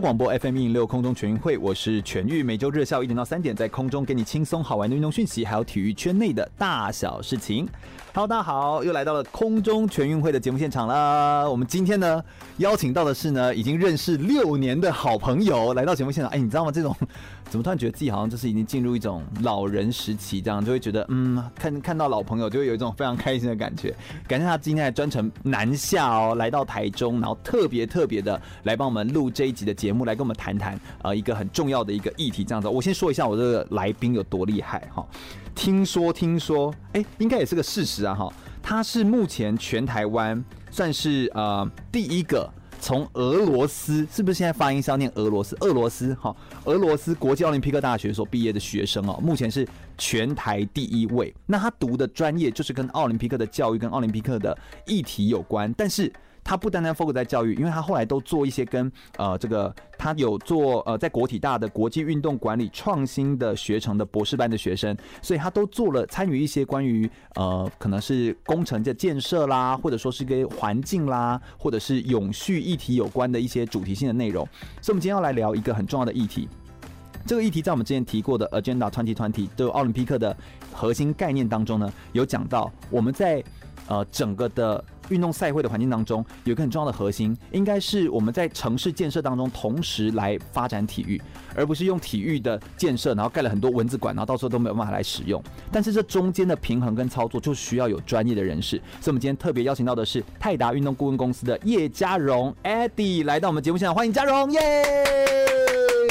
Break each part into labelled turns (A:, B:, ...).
A: 广播 FM 一零六空中全运会，我是全玉，每周日下午一点到三点，在空中给你轻松好玩的运动讯息，还有体育圈内的大小事情。Hello，大家好，又来到了空中全运会的节目现场了。我们今天呢，邀请到的是呢，已经认识六年的好朋友来到节目现场。哎，你知道吗？这种怎么突然觉得自己好像就是已经进入一种老人时期，这样就会觉得，嗯，看看到老朋友就会有一种非常开心的感觉。感谢他今天还专程南下哦，来到台中，然后特别特别的来帮我们录这一集的节目，来跟我们谈谈呃一个很重要的一个议题。这样子，我先说一下我这个来宾有多厉害哈。听说听说，哎，应该也是个事实啊哈。他是目前全台湾算是呃第一个从俄罗斯，是不是现在发音是要念俄罗斯？俄罗斯哈，俄罗斯国际奥林匹克大学所毕业的学生哦，目前是全台第一位。那他读的专业就是跟奥林匹克的教育跟奥林匹克的议题有关，但是。他不单单 focus 在教育，因为他后来都做一些跟呃这个，他有做呃在国体大的国际运动管理创新的学程的博士班的学生，所以他都做了参与一些关于呃可能是工程的建设啦，或者说是跟环境啦，或者是永续议题有关的一些主题性的内容。所以，我们今天要来聊一个很重要的议题。这个议题在我们之前提过的 Agenda 2020的奥林匹克的核心概念当中呢，有讲到我们在呃整个的。运动赛会的环境当中，有一个很重要的核心，应该是我们在城市建设当中同时来发展体育，而不是用体育的建设，然后盖了很多蚊子馆，然后到时候都没有办法来使用。但是这中间的平衡跟操作，就需要有专业的人士。所以，我们今天特别邀请到的是泰达运动顾问公司的叶嘉荣 Eddie 来到我们节目现场，欢迎嘉荣，耶、yeah!！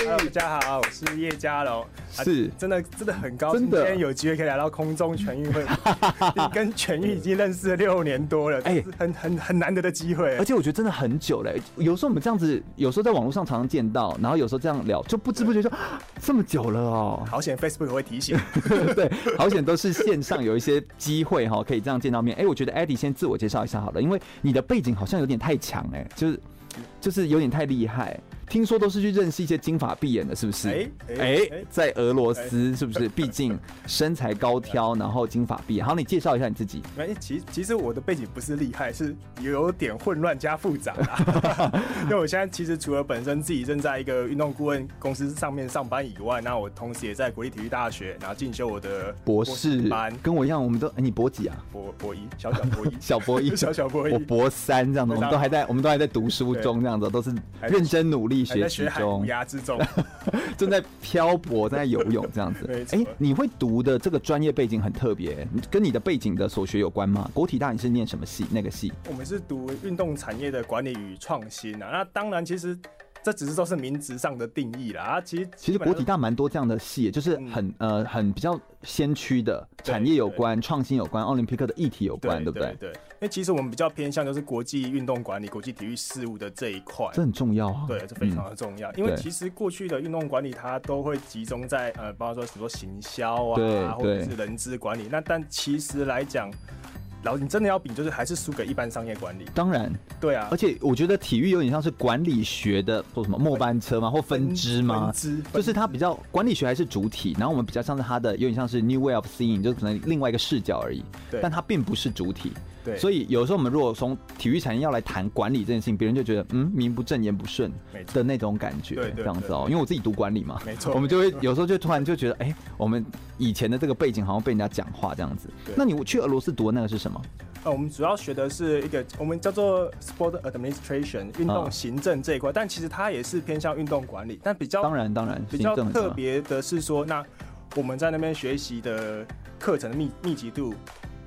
B: 大家好，我是叶嘉荣。
A: 是，
B: 真的真的很高兴，今天有机会可以来到空中全运会，你跟全运已经认识了六年多了，哎，很很很难得的机会，
A: 而且我觉得真的很久嘞。有时候我们这样子，有时候在网络上常常见到，然后有时候这样聊，就不知不觉就这么久了哦。
B: 好险，Facebook 会提醒，
A: 对，好险都是线上有一些机会哈，可以这样见到面。哎，我觉得 Eddie 先自我介绍一下好了，因为你的背景好像有点太强哎，就是就是有点太厉害。听说都是去认识一些金发碧眼的，是不是？哎哎，在俄罗斯是不是？毕竟身材高挑，然后金发碧眼。好，你介绍一下你自己。
B: 哎，其其实我的背景不是厉害，是有点混乱加复杂啦。因为我现在其实除了本身自己正在一个运动顾问公司上面上班以外，那我同时也在国立体育大学，然后进修我的博士班。
A: 跟我一样，我们都哎，你博几啊？
B: 博博一，小小博一，
A: 小博一，
B: 小小博一。
A: 我博三这样子，我们都还在，我们都还在读书中这样子，都是认真努力。学习中，
B: 之中
A: 正在漂泊，正在游泳这样子。哎、欸，你会读的这个专业背景很特别，跟你的背景的所学有关吗？国体大你是念什么系？那个系？
B: 我们是读运动产业的管理与创新啊。那当然，其实。这只是都是名词上的定义啦啊，其实
A: 其实国体大蛮多这样的系，就是很、嗯、呃很比较先驱的产业有关、创新有关、奥林匹克的议题有关，对不对？对，
B: 对，因为其实我们比较偏向就是国际运动管理、国际体育事务的这一块，
A: 这很重要啊。
B: 对，这非常的重要，嗯、因为其实过去的运动管理它都会集中在呃，包括说什么行销啊，或者是人资管理，那但其实来讲。然后你真的要比，就是还是输给一般商业管理。
A: 当然，
B: 对啊。
A: 而且我觉得体育有点像是管理学的，或什么末班车吗？或分支吗？分支就是它比较管理学还是主体，然后我们比较像是它的有点像是 new way of seeing，就是可能另外一个视角而已。对。但它并不是主体。对，所以有时候我们如果从体育产业要来谈管理这件事情，别人就觉得嗯，名不正言不顺的那种感觉，这样子哦。因为我自己读管理嘛，没错，我们就会有时候就突然就觉得，哎，我们以前的这个背景好像被人家讲话这样子。那你去俄罗斯读的那个是什么？
B: 呃，我们主要学的是一个我们叫做 Sport Administration 运动行政这一块，但其实它也是偏向运动管理，但比较
A: 当然当然
B: 比较特别的是说，那我们在那边学习的课程的密密集度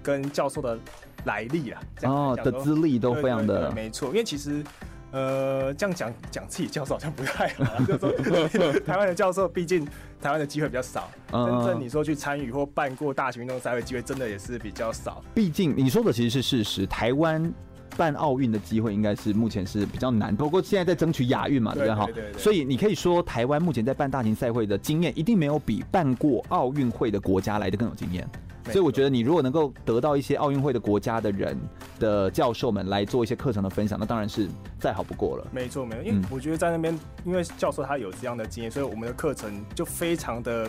B: 跟教授的。来历啊，
A: 哦的资历都非常的
B: 没错，因为其实呃这样讲讲自己教授好像不太好，就是说 台湾的教授毕竟台湾的机会比较少，真正你说去参与或办过大型运动赛会机会真的也是比较少。
A: 毕竟你说的其实是事实，台湾办奥运的机会应该是目前是比较难，不过现在在争取亚运嘛，对不对哈？所以你可以说台湾目前在办大型赛会的经验，一定没有比办过奥运会的国家来的更有经验。所以我觉得你如果能够得到一些奥运会的国家的人的教授们来做一些课程的分享，那当然是再好不过了。
B: 没错，没错，因为我觉得在那边，因为教授他有这样的经验，所以我们的课程就非常的。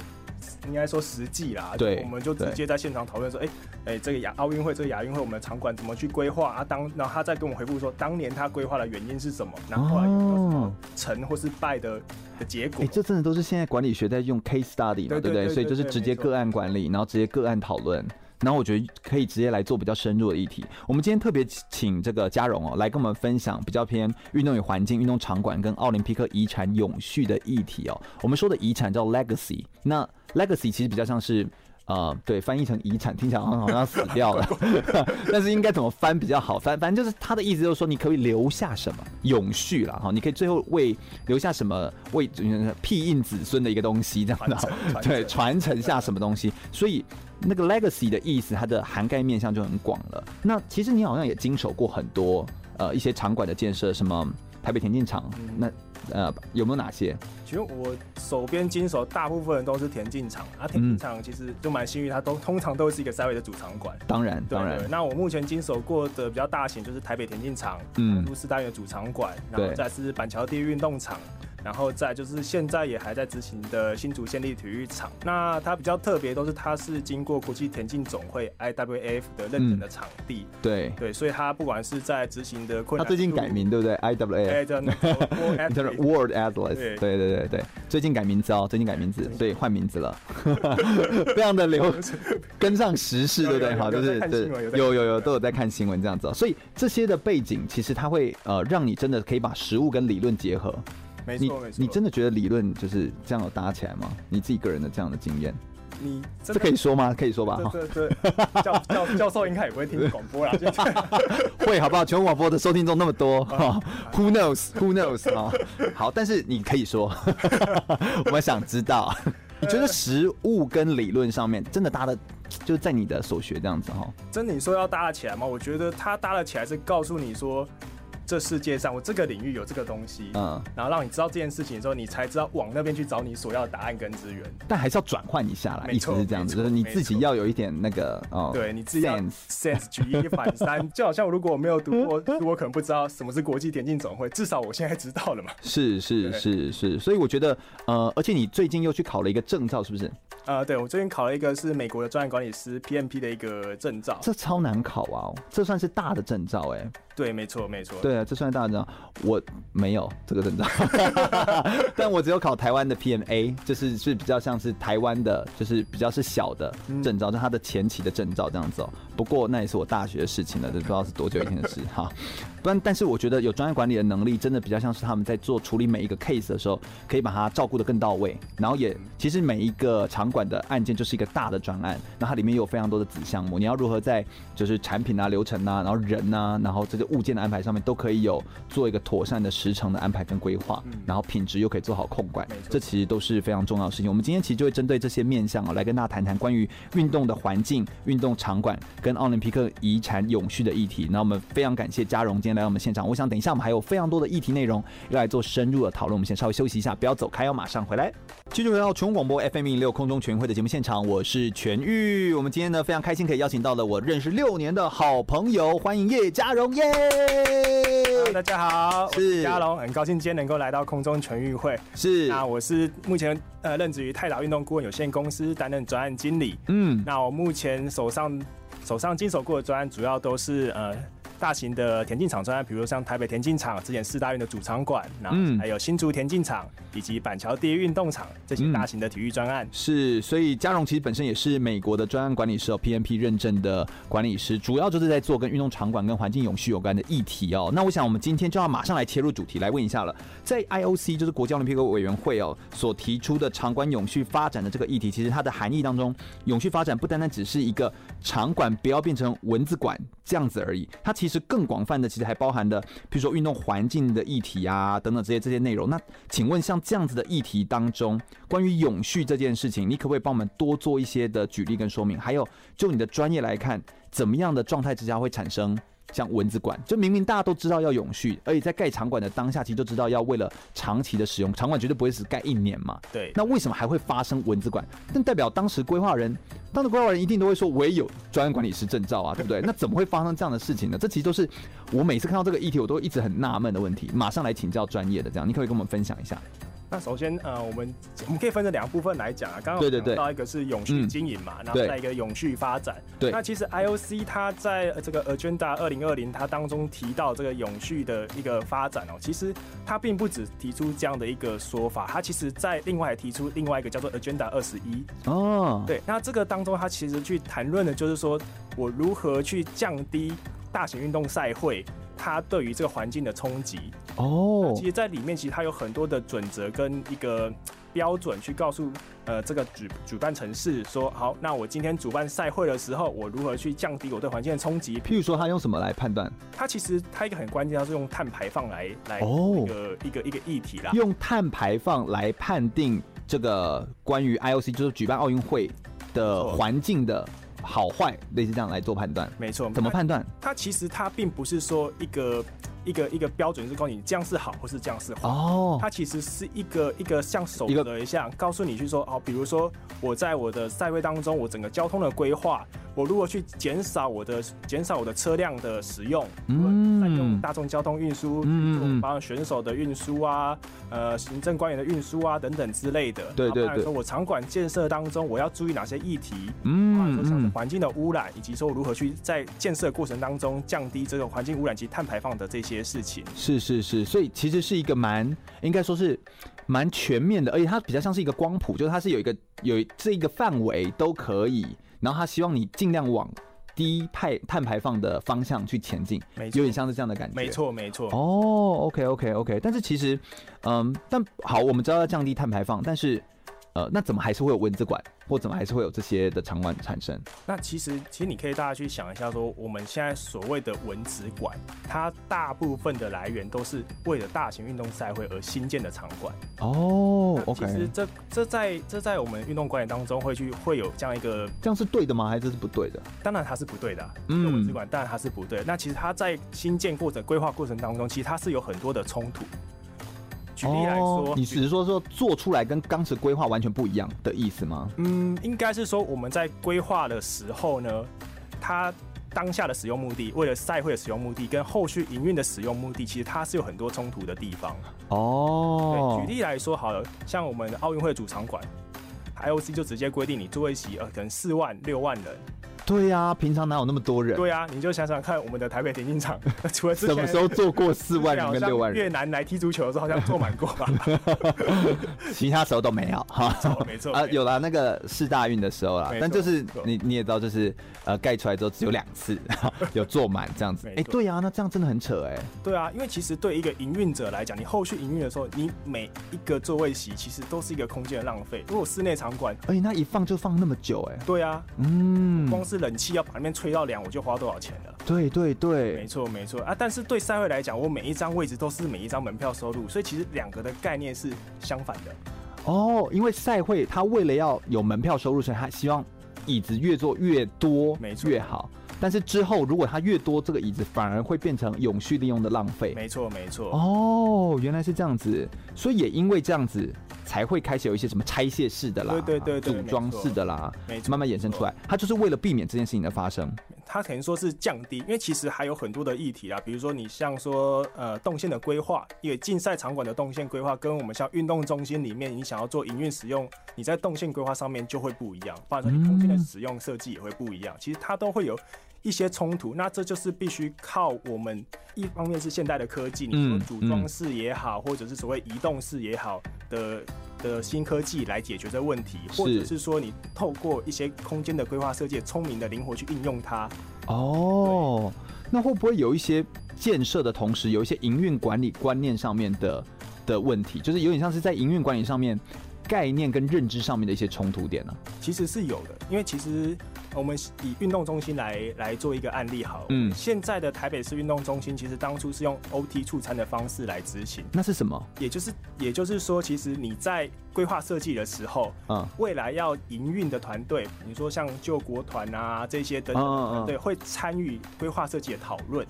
B: 应该说实际啦，对，我们就直接在现场讨论说，哎哎、这个亚奥运会，这个亚运会，我们的场馆怎么去规划啊？当然后他再跟我们回复说，当年他规划的原因是什么？然后后来有没有什么成或是败的的结果？哎、
A: 欸，这真的都是现在管理学在用 case study 嘛，对不对？所以就是直接个案管理，然后直接个案讨论。然后我觉得可以直接来做比较深入的议题。我们今天特别请这个嘉荣哦，来跟我们分享比较偏运动与环境、运动场馆跟奥林匹克遗产永续的议题哦。我们说的遗产叫 legacy，那 legacy 其实比较像是呃，对，翻译成遗产听起来好像好像死掉了，但是应该怎么翻比较好？翻反正就是他的意思就是说，你可以留下什么永续了哈，你可以最后为留下什么为庇荫子孙的一个东西这样的，对，传承下什么东西，所以。那个 legacy 的意思，它的涵盖面向就很广了。那其实你好像也经手过很多呃一些场馆的建设，什么台北田径场，嗯、那呃有没有哪些？
B: 其实我手边经手大部分人都是田径场啊，田径场其实就蛮幸运，它都通常都是一个赛会的主场馆。
A: 当然，当然。
B: 那我目前经手过的比较大型就是台北田径场，嗯，都市大院的主场馆，然后再是板桥第一运动场。然后再就是现在也还在执行的新竹县立体育场，那它比较特别，都是它是经过国际田径总会 IWF 的认证的场地。嗯、对。对，所以它不管是在执行的困难，
A: 它最近改名对不对？IWF，叫 World Athletics。对。对对对，最近改名字哦，最近改名字，所以换名字了，非常的流，跟上时事，对不对？好，就是有有有都有在看新闻这样子，所以这些的背景其实它会呃让你真的可以把实物跟理论结合。
B: 没错，
A: 你
B: 没错。
A: 你真的觉得理论就是这样搭起来吗？你自己个人的这样的经验，
B: 你
A: 这可以说吗？可以说吧。
B: 对对对，教教 教授应该也不会听广播啦。
A: 会好不好？全国广播的收听众那么多，Who knows？Who knows？啊，好，但是你可以说，我们想知道，你觉得实物跟理论上面真的搭的，就是在你的所学这样子哈？
B: 真的你说要搭得起来吗？我觉得它搭得起来是告诉你说。这世界上，我这个领域有这个东西，嗯，然后让你知道这件事情的时候，你才知道往那边去找你所要的答案跟资源。
A: 但还是要转换一下来，意思是这样子，就是你自己要有一点那个哦，
B: 对，你自己要 sense 举一反三，就好像如果我没有读过，我可能不知道什么是国际田径总会，至少我现在知道了嘛。
A: 是是是是，所以我觉得呃，而且你最近又去考了一个证照，是不是？
B: 呃，对，我最近考了一个是美国的专业管理师 PMP 的一个证照，
A: 这超难考啊，这算是大的证照哎。
B: 对，没错，没错。
A: 对啊，这算大证照，我没有这个证照，但我只有考台湾的 PMA，就是是比较像是台湾的，就是比较是小的证照，就它的前期的证照这样子哦。不过那也是我大学的事情了，这不知道是多久以前的事哈。不然，但是我觉得有专业管理的能力，真的比较像是他们在做处理每一个 case 的时候，可以把它照顾得更到位。然后也其实每一个场馆的案件就是一个大的专案，那它里面有非常多的子项目，你要如何在就是产品啊、流程啊、然后人啊、然后这个物件的安排上面都可以有做一个妥善的时程的安排跟规划，然后品质又可以做好控管，这其实都是非常重要的事情。我们今天其实就会针对这些面向啊，来跟大家谈谈关于运动的环境、运动场馆跟奥林匹克遗产永续的议题。那我们非常感谢嘉荣今天来到我们现场。我想等一下我们还有非常多的议题内容要来做深入的讨论。我们先稍微休息一下，不要走开，要马上回来。继续回到全国广播 FM 一零六空中全运会的节目现场，我是全玉。我们今天呢非常开心可以邀请到了我认识六年的好朋友，欢迎叶嘉荣耶。
B: 大家好，是嘉荣，很高兴今天能够来到空中全运会。
A: 是，
B: 那我是目前呃任职于泰达运动顾问有限公司担任专案经理。嗯，那我目前手上手上经手过的砖主要都是呃。大型的田径场专案，比如像台北田径场之前四大运的主场馆，然后还有新竹田径场以及板桥第一运动场这些大型的体育专案。
A: 是，所以嘉荣其实本身也是美国的专案管理师哦，PMP 认证的管理师，主要就是在做跟运动场馆跟环境永续有关的议题哦。那我想我们今天就要马上来切入主题，来问一下了，在 IOC 就是国际奥林匹克委员会哦所提出的场馆永续发展的这个议题，其实它的含义当中，永续发展不单单只是一个场馆不要变成文字馆这样子而已，它其实。其实更广泛的，其实还包含的，比如说运动环境的议题啊，等等这些这些内容。那请问，像这样子的议题当中，关于永续这件事情，你可不可以帮我们多做一些的举例跟说明？还有，就你的专业来看，怎么样的状态之下会产生像蚊子馆，就明明大家都知道要永续，而且在盖场馆的当下，其实就知道要为了长期的使用，场馆绝对不会只盖一年嘛。
B: 对。
A: 那为什么还会发生蚊子馆？但代表当时规划人，当时规划人一定都会说，我也有专业管理师证照啊，对不对？那怎么会发生这样的事情呢？这其实都是我每次看到这个议题，我都一直很纳闷的问题。马上来请教专业的，这样你可不可以跟我们分享一下？
B: 那首先，呃，我们我们可以分成两部分来讲啊。刚刚讲到一个是永续经营嘛，然后再一个永续发展。
A: 对。
B: 那其实 IOC 它在这个 Agenda 二零二零它当中提到这个永续的一个发展哦，其实它并不只提出这样的一个说法，它其实在另外还提出另外一个叫做 Agenda 二十一。
A: 哦。
B: 对。那这个当中，它其实去谈论的就是说我如何去降低大型运动赛会。它对于这个环境的冲击
A: 哦，
B: 其实，在里面其实它有很多的准则跟一个标准，去告诉呃这个主主办城市说，好，那我今天主办赛会的时候，我如何去降低我对环境的冲击？
A: 譬如说，它用什么来判断？
B: 它其实它一个很关键，它是用碳排放来来
A: 哦
B: 一个一个一个议题啦，
A: 用碳排放来判定这个关于 IOC 就是举办奥运会的环境的。好坏类似这样来做判断，
B: 没错。
A: 怎么判断？
B: 它其实它并不是说一个一个一个标准，是告诉你这样是好，或是这样是坏。
A: 哦。
B: 它其实是一个一个像手则一样，告诉你去说哦，比如说我在我的赛会当中，我整个交通的规划。我如果去减少我的减少我的车辆的使用，嗯，大众交通运输，嗯，包括选手的运输啊，呃，行政官员的运输啊等等之类的。
A: 对对对。
B: 说我场馆建设当中，我要注意哪些议题？
A: 嗯，
B: 说像环境的污染，以及说如何去在建设过程当中降低这个环境污染及碳排放的这些事情。
A: 是是是，所以其实是一个蛮应该说是蛮全面的，而且它比较像是一个光谱，就是它是有一个有这一个范围都可以。然后他希望你尽量往低排碳排放的方向去前
B: 进，
A: 有点像是这样的感觉。
B: 没错，没错。
A: 哦。Okay, okay, okay. 但是其实，嗯，但好，我们知道要降低碳排放，但是。呃，那怎么还是会有蚊子馆，或怎么还是会有这些的场馆产生？
B: 那其实，其实你可以大家去想一下，说我们现在所谓的蚊子馆，它大部分的来源都是为了大型运动赛会而新建的场馆。
A: 哦，OK。
B: 其实这这在这在我们运动管理当中会去会有这样一个，
A: 这样是对的吗？还是是不对的？
B: 当然它是不对的、啊。嗯，蚊子馆当然它是不对的。那其实它在新建或者规划过程当中，其实它是有很多的冲突。举例来说，哦、
A: 你只是说说做出来跟当时规划完全不一样的意思吗？
B: 嗯，应该是说我们在规划的时候呢，它当下的使用目的，为了赛会的使用目的，跟后续营运的使用目的，其实它是有很多冲突的地方。
A: 哦，
B: 对，举例来说好了，像我们奥运会主场馆，IOC 就直接规定你座位席呃可能四万六万人。
A: 对呀、啊，平常哪有那么多人？
B: 对呀、啊，你就想想看，我们的台北田径场，除了
A: 什么时候坐过四万人跟六万人？
B: 越南来踢足球的时候好像坐满过吧？
A: 其他时候都没有哈。
B: 没错，没错
A: 啊，有了那个世大运的时候啦，但就是你你也知道，就是呃盖出来之后只有两次 有坐满这样子。哎、欸，对呀、啊，那这样真的很扯哎、欸。
B: 对啊，因为其实对一个营运者来讲，你后续营运的时候，你每一个座位席其实都是一个空间的浪费。如果室内场馆，
A: 而且那一放就放那么久哎、欸。
B: 对啊，
A: 嗯，
B: 光是。冷气要把那边吹到凉，我就花多少钱了？
A: 对对对，
B: 没错没错啊！但是对赛会来讲，我每一张位置都是每一张门票收入，所以其实两个的概念是相反的。
A: 哦，因为赛会他为了要有门票收入，所以他希望椅子越坐越多，
B: 没错
A: 越好。但是之后如果它越多，这个椅子反而会变成永续利用的浪费。
B: 没错没错。
A: 哦，原来是这样子，所以也因为这样子。才会开始有一些什么拆卸式的啦，
B: 对对对，
A: 组装式的啦，
B: 没错，
A: 慢慢衍生出来。它就是为了避免这件事情的发生。
B: 它可能说是降低，因为其实还有很多的议题啊，比如说你像说呃动线的规划，因为竞赛场馆的动线规划跟我们像运动中心里面你想要做营运使用，你在动线规划上面就会不一样，或者说你空间的使用设计也会不一样。其实它都会有一些冲突，那这就是必须靠我们一方面是现代的科技，你说组装式也好，或者是所谓移动式也好的。的新科技来解决这个问题，或者是说你透过一些空间的规划设计，聪明的灵活去应用它。
A: 哦，那会不会有一些建设的同时，有一些营运管理观念上面的的问题，就是有点像是在营运管理上面概念跟认知上面的一些冲突点呢？
B: 其实是有的，因为其实我们以运动中心来来做一个案例好，嗯，现在的台北市运动中心其实当初是用 OT 促餐的方式来执行，
A: 那是什么？
B: 也就是也就是说，其实你在规划设计的时候，嗯，未来要营运的团队，你说像救国团啊这些等等团队会参与规划设计的讨论。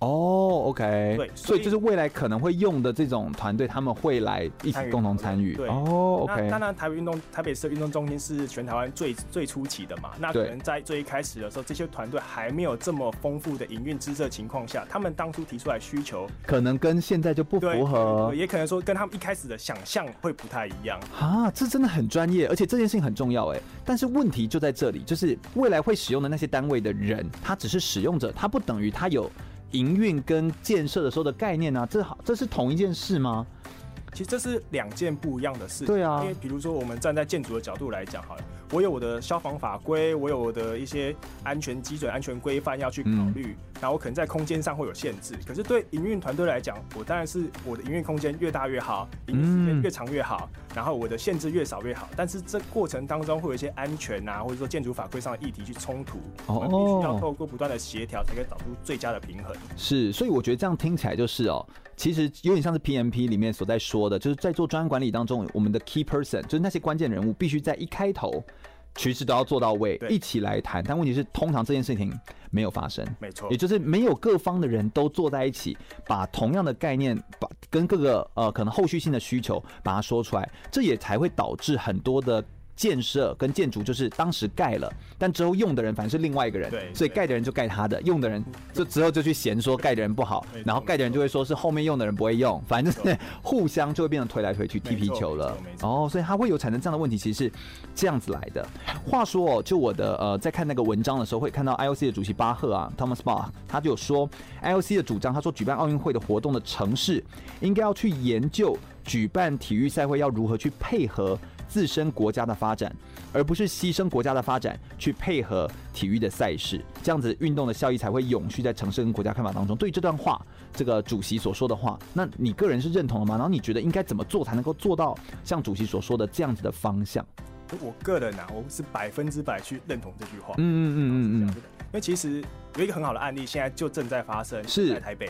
A: 哦、oh，OK，
B: 对，
A: 所以就是未来可能会用的这种团队，他们会来一起共同参与。
B: 对，
A: 哦、oh，OK。
B: 当然，台北运动台北市运动中心是全台湾最最初期的嘛，那可能在最一开始的时候，这些团队还没有这么丰富的营运知识的情况下，他们当初提出来需求，
A: 可能跟现在就不符合，
B: 也可能说跟他们一开始的想象会不太一样。
A: 啊，这真的很专业，而且这件事情很重要哎。但是问题就在这里，就是未来会使用的那些单位的人，他只是使用者，他不等于他有。营运跟建设的时候的概念呢、啊？这好，这是同一件事吗？
B: 其实这是两件不一样的事。
A: 对啊，
B: 因为比如说我们站在建筑的角度来讲，好了，我有我的消防法规，我有我的一些安全基准、安全规范要去考虑。嗯然后我可能在空间上会有限制，可是对营运团队来讲，我当然是我的营运空间越大越好，营运时间越长越好，然后我的限制越少越好。但是这过程当中会有一些安全啊，或者说建筑法规上的议题去冲突，我们必须要透过不断的协调，才可以找出最佳的平衡。
A: 是，所以我觉得这样听起来就是哦，其实有点像是 PMP 里面所在说的，就是在做专案管理当中，我们的 key person 就是那些关键人物，必须在一开头。其实都要做到位，一起来谈。但问题是，通常这件事情没有发生，
B: 没错，
A: 也就是没有各方的人都坐在一起，把同样的概念，把跟各个呃可能后续性的需求把它说出来，这也才会导致很多的。建设跟建筑就是当时盖了，但之后用的人反正是另外一个人，对，所以盖的人就盖他的，用的人就之后就去嫌说盖的人不好，然后盖的人就会说是后面用的人不会用，反正就是互相就会变成推来推去踢皮球了。哦，所以他会有产生这样的问题，其实是这样子来的。话说哦，就我的呃在看那个文章的时候，会看到 IOC 的主席巴赫啊，Thomas Bach，他就有说 IOC 的主张，他说举办奥运会的活动的城市应该要去研究举办体育赛会要如何去配合。自身国家的发展，而不是牺牲国家的发展去配合体育的赛事，这样子运动的效益才会永续在城市跟国家看法当中。对于这段话，这个主席所说的话，那你个人是认同的吗？然后你觉得应该怎么做才能够做到像主席所说的这样子的方向？
B: 我个人啊，我是百分之百去认同这句话。
A: 嗯嗯嗯嗯嗯，
B: 因为其实有一个很好的案例，现在就正在发生，是在台北。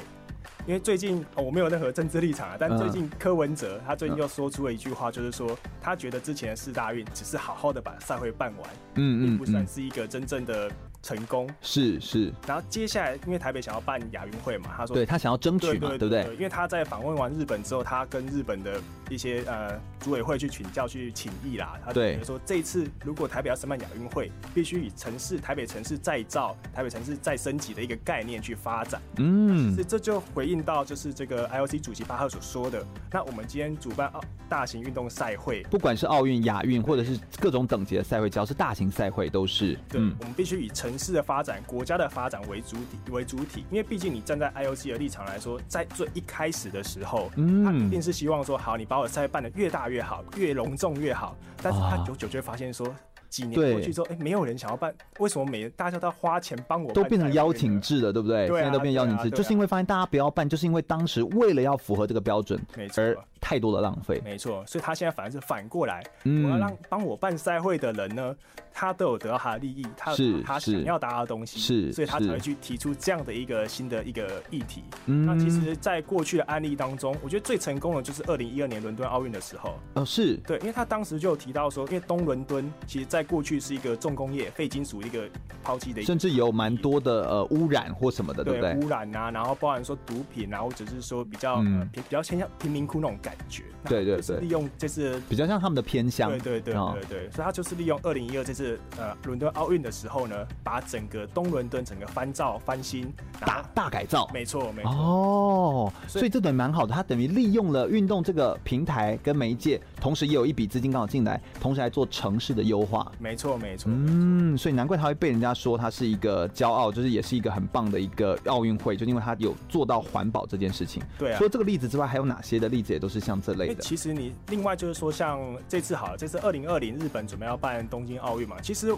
B: 因为最近、哦、我没有任何政治立场啊，但最近柯文哲他最近又说出了一句话，就是说他觉得之前的四大运只是好好的把赛会办完，嗯，并不算是一个真正的。成功。
A: 是是，
B: 然后接下来因为台北想要办亚运会嘛，他说
A: 对他想要争取嘛，对，对，对，对，对不对？
B: 因为他在访问完日本之后，他跟日本的一些呃组委会去请教去请益啦，他觉得说这一次如果台北要申办亚运会，必须以城市台北城市再造、台北城市再升级的一个概念去发展。嗯，所以这就回应到就是这个 IOC 主席巴赫所说的，那我们今天主办奥大型运动赛会，
A: 不管是奥运、亚运或者是各种等级的赛会，只要是大型赛会都是，
B: 对，嗯、我们必须以城市的发展、国家的发展为主体为主体，因为毕竟你站在 IOC 的立场来说，在最一开始的时候，嗯，他一定是希望说，好，你把我赛办的越大越好，越隆重越好。但是他久久就会发现说，几年过去之后，哎，没有人想要办，为什么每大家都要花钱帮我办？
A: 都变成邀请制了，对不对？对啊，现在都变邀请制，就是因为发现大家不要办，就是因为当时为了要符合这个标准，没错。太多的浪费，
B: 没错，所以他现在反而是反过来，嗯、我要让帮我办赛会的人呢，他都有得到他的利益，他有他想要达到的东西，是，所以他才会去提出这样的一个新的一个议题。嗯，那其实，在过去的案例当中，我觉得最成功的就是二零一二年伦敦奥运的时候，
A: 哦，是。
B: 对，因为他当时就有提到说，因为东伦敦其实在过去是一个重工业、废金属一个抛弃的，
A: 甚至有蛮多的呃污染或什么的，对不对？
B: 污染啊，然后包含说毒品啊，或者是说比较、嗯。呃、比较偏向贫民窟那种感觉。
A: 对对对，
B: 利用这次
A: 比较像他们的偏向，
B: 对对对对对，哦、所以他就是利用二零一二这次呃伦敦奥运的时候呢，把整个东伦敦整个翻造翻新，
A: 大大改造，
B: 没错没错。
A: 哦，所以，这等于蛮好的，他等于利用了运动这个平台跟媒介，同时也有一笔资金刚好进来，同时还做城市的优化，
B: 没错没错，
A: 嗯，所以难怪他会被人家说他是一个骄傲，就是也是一个很棒的一个奥运会，就因为他有做到环保这件事情。对啊，除了这个例子之外，还有哪些的例子也都是像这类的？
B: 其实你。另外就是说，像这次好了，这次二零二零日本准备要办东京奥运嘛，其实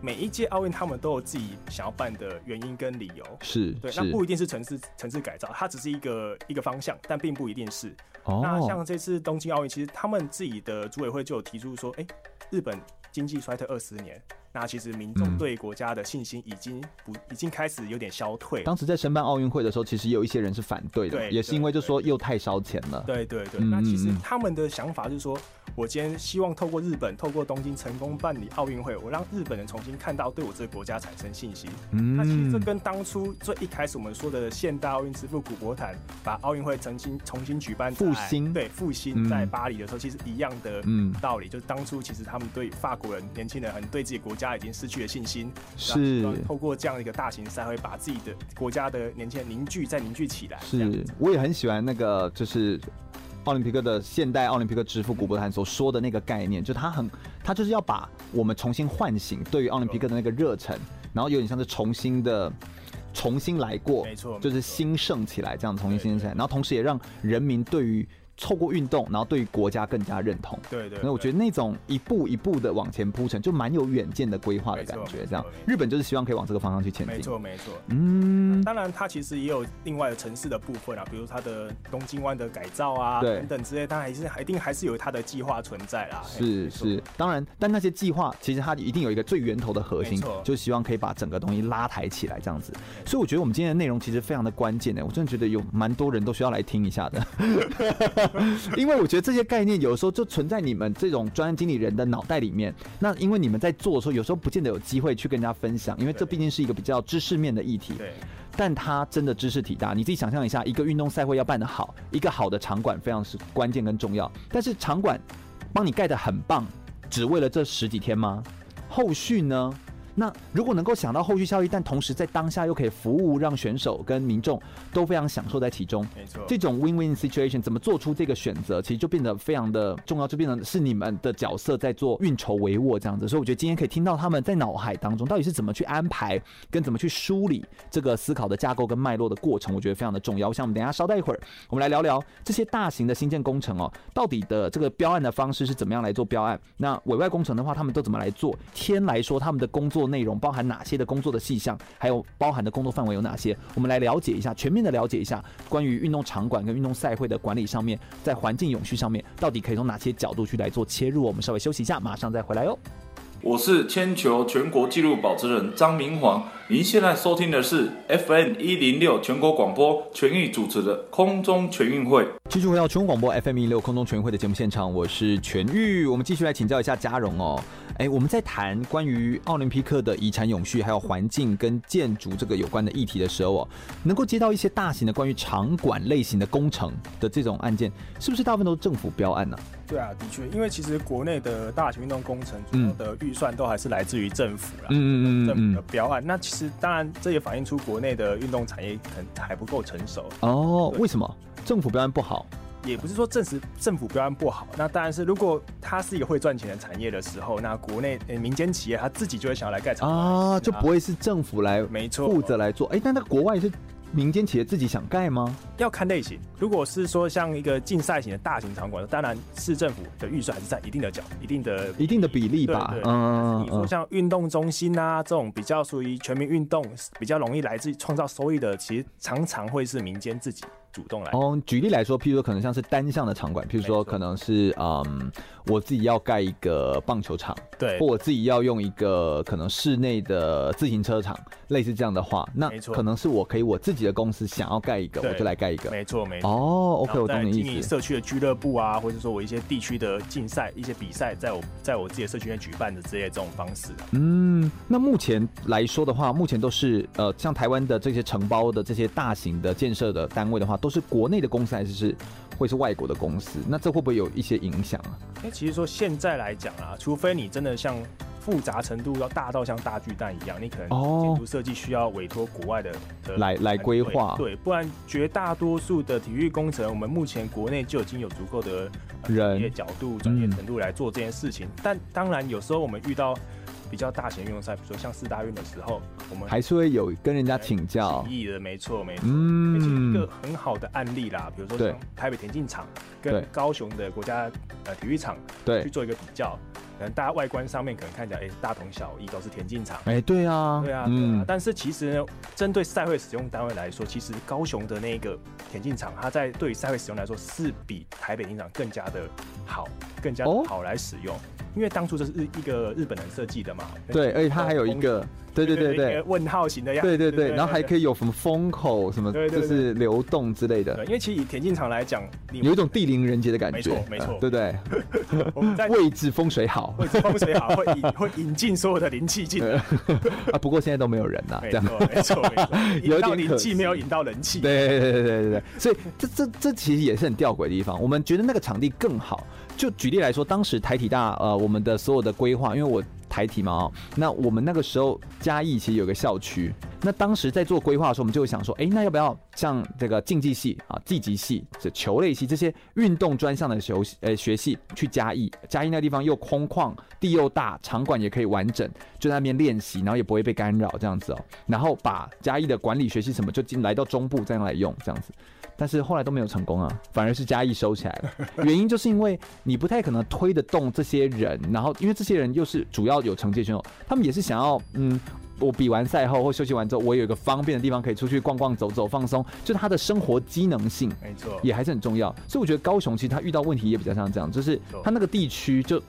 B: 每一届奥运他们都有自己想要办的原因跟理由，
A: 是
B: 对，那不一定是城市城市改造，它只是一个一个方向，但并不一定是。哦，那像这次东京奥运，其实他们自己的组委会就有提出说，哎、欸，日本经济衰退二十年，那其实民众对国家的信心已经不已经开始有点消退。
A: 当时在申办奥运会的时候，其实也有一些人是反对的，也是因为就说又太烧钱了。
B: 对对对，那其实他们的想法就是说。我今天希望透过日本，透过东京成功办理奥运会，我让日本人重新看到对我这个国家产生信心。嗯，那其实这跟当初最一开始我们说的现代奥运之父古柏坦把奥运会重新重新举办
A: 复兴，
B: 对复兴在巴黎的时候，其实一样的道理，就是当初其实他们对法国人年轻人很对自己国家已经失去了信心，
A: 是
B: 透过这样一个大型赛会，把自己的国家的年轻人凝聚再凝聚起来。
A: 是，我也很喜欢那个就是。奥林匹克的现代奥林匹克之父古伯坦所说的那个概念，就他很，他就是要把我们重新唤醒对于奥林匹克的那个热忱，然后有点像是重新的重新来过，
B: 没错，
A: 就是兴盛起来这样重新兴盛起来，然后同时也让人民对于。透过运动，然后对于国家更加认同。
B: 对对，
A: 那我觉得那种一步一步的往前铺陈，就蛮有远见的规划的感觉。这样，日本就是希望可以往这个方向去前进。
B: 没错没错。嗯，当然它其实也有另外的城市的部分啊，比如它的东京湾的改造啊，等等之类，它还是一定还是有它的计划存在啦。
A: 是是，当然，但那些计划其实它一定有一个最源头的核心，就希望可以把整个东西拉抬起来这样子。所以我觉得我们今天的内容其实非常的关键呢，我真的觉得有蛮多人都需要来听一下的。因为我觉得这些概念有时候就存在你们这种专案经理人的脑袋里面。那因为你们在做的时候，有时候不见得有机会去跟人家分享，因为这毕竟是一个比较知识面的议题。对。但它真的知识体大，你自己想象一下，一个运动赛会要办得好，一个好的场馆非常是关键跟重要。但是场馆帮你盖得很棒，只为了这十几天吗？后续呢？那如果能够想到后续效益，但同时在当下又可以服务，让选手跟民众都非常享受在其中，没错，这种 win-win situation 怎么做出这个选择，其实就变得非常的重要，就变成是你们的角色在做运筹帷幄这样子。所以我觉得今天可以听到他们在脑海当中到底是怎么去安排，跟怎么去梳理这个思考的架构跟脉络的过程，我觉得非常的重要。我想我们等一下稍待一会儿，我们来聊聊这些大型的新建工程哦，到底的这个标案的方式是怎么样来做标案？那委外工程的话，他们都怎么来做？天来说他们的工作。内容包含哪些的工作的细项，还有包含的工作范围有哪些？我们来了解一下，全面的了解一下关于运动场馆跟运动赛会的管理上面，在环境永续上面，到底可以从哪些角度去来做切入？我们稍微休息一下，马上再回来哦。
C: 我是铅球全国纪录保持人张明煌，您现在收听的是 FM 一零六全国广播全域主持的空中全运会。
A: 继续回到全国广播 FM 一零六空中全运会的节目现场，我是全域，我们继续来请教一下嘉荣哦。哎，我们在谈关于奥林匹克的遗产永续，还有环境跟建筑这个有关的议题的时候哦，能够接到一些大型的关于场馆类型的工程的这种案件，是不是大部分都是政府标案呢？
B: 对啊，的确，因为其实国内的大型运动工程主要的预算都还是来自于政府啦，嗯嗯嗯，政府的标案。那其实当然这也反映出国内的运动产业可能还不够成熟
A: 哦。为什么政府标案不好？
B: 也不是说证实政府标案不好，那当然是如果它是一个会赚钱的产业的时候，那国内民间企业他自己就会想要来盖厂
A: 啊，就不会是政府来没错负责来做。哎，但那国外是。民间企业自己想盖吗？
B: 要看类型。如果是说像一个竞赛型的大型场馆，当然市政府的预算还是在一定的角、一定的、
A: 一定的比例吧。
B: 嗯，你说像运动中心啊这种比较属于全民运动、比较容易来自创造收益的，其实常常会是民间自己。主动来
A: 哦，举例来说，譬如说可能像是单向的场馆，譬如说可能是嗯，我自己要盖一个棒球场，对，或我自己要用一个可能室内的自行车场，类似这样的话，那可能是我可以我自己的公司想要盖一个，我就来盖一个，
B: 没错没错。
A: 哦，OK，我懂你意思。
B: 经营社区的俱乐部啊，或者说我一些地区的竞赛、一些比赛，在我在我自己的社区内举办的这些这种方式。
A: 嗯，那目前来说的话，目前都是呃，像台湾的这些承包的这些大型的建设的单位的话。都是国内的公司还是是会是外国的公司？那这会不会有一些影响啊？
B: 哎，其实说现在来讲啊，除非你真的像复杂程度要大到像大巨蛋一样，你可能建筑设计需要委托国外的，的
A: 来来规划，
B: 对，不然绝大多数的体育工程，我们目前国内就已经有足够的专业角度、专业程度来做这件事情。但当然，有时候我们遇到。比较大型运动赛，比如说像四大运的时候，我们
A: 还是会有跟人家请教。
B: 请益的，没错没错。嗯，一个很好的案例啦，比如说像台北田径场跟高雄的国家呃体育场，对，去做一个比较，可能大家外观上面可能看起来，哎，大同小异，都是田径场。
A: 哎，对啊，
B: 对啊，嗯。但是其实呢，针对赛会使用单位来说，其实高雄的那个田径场，它在对于赛会使用来说，是比台北田径场更加的好，更加好来使用。因为当初这是日一个日本人设计的嘛。
A: 对，而且它还有一个。对对对对，
B: 问号型的样子。
A: 对对对，然后还可以有什么风口什么，就是流动之类的。
B: 因为其实以田径场来讲，
A: 有一种地灵人杰的感觉。
B: 没错没错，
A: 对不对？我们在 位置风水好，
B: 位置风水好，会引 会引进所有的灵气进来。
A: 啊，不过现在都没有人呐，这样。
B: 没错没错，有点灵气没有引到人气。
A: 对对对对对对，所以这这这其实也是很吊诡的地方。我们觉得那个场地更好。就举例来说，当时台体大呃，我们的所有的规划，因为我。台体嘛，哦，那我们那个时候嘉义其实有个校区，那当时在做规划的时候，我们就会想说，哎，那要不要像这个竞技系啊、技击系、这球类系这些运动专项的学呃学系去嘉义？嘉义那地方又空旷，地又大，场馆也可以完整，就在那边练习，然后也不会被干扰这样子哦。然后把嘉义的管理学系什么就进来到中部再来用这样子。但是后来都没有成功啊，反而是嘉义收起来了。原因就是因为你不太可能推得动这些人，然后因为这些人又是主要有成绩选手，他们也是想要，嗯，我比完赛后或休息完之后，我有一个方便的地方可以出去逛逛、走走、放松，就是他的生活机能性，
B: 没错，
A: 也还是很重要。所以我觉得高雄其实他遇到问题也比较像这样，就是他那个地区就。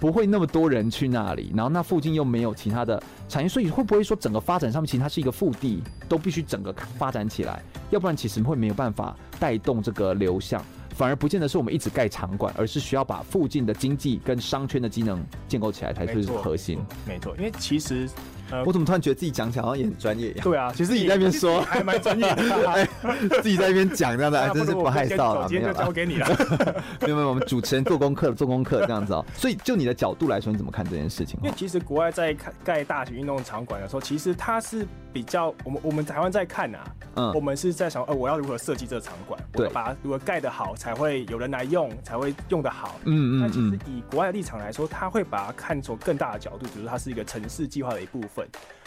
A: 不会那么多人去那里，然后那附近又没有其他的产业，所以会不会说整个发展上面其实它是一个腹地，都必须整个发展起来，要不然其实会没有办法带动这个流向，反而不见得是我们一直盖场馆，而是需要把附近的经济跟商圈的机能建构起来才是核心。
B: 没错，因为其实。
A: 我怎么突然觉得自己讲起来好像也很专业一
B: 样？对啊，
A: 其实你在那边说
B: 还蛮专业的，
A: 自己在那边讲这样的，哎真是不害臊了。
B: 今天就交给你了。
A: 没有没有，我们主持人做功课做功课这样子哦。所以就你的角度来说，你怎么看这件事情？
B: 因为其实国外在看盖大型运动场馆的时候，其实它是比较我们我们台湾在看啊，嗯，我们是在想，呃，我要如何设计这个场馆，对，把它如何盖得好，才会有人来用，才会用得好。嗯嗯。那其实以国外的立场来说，他会把它看作更大的角度，比如说它是一个城市计划的一部分。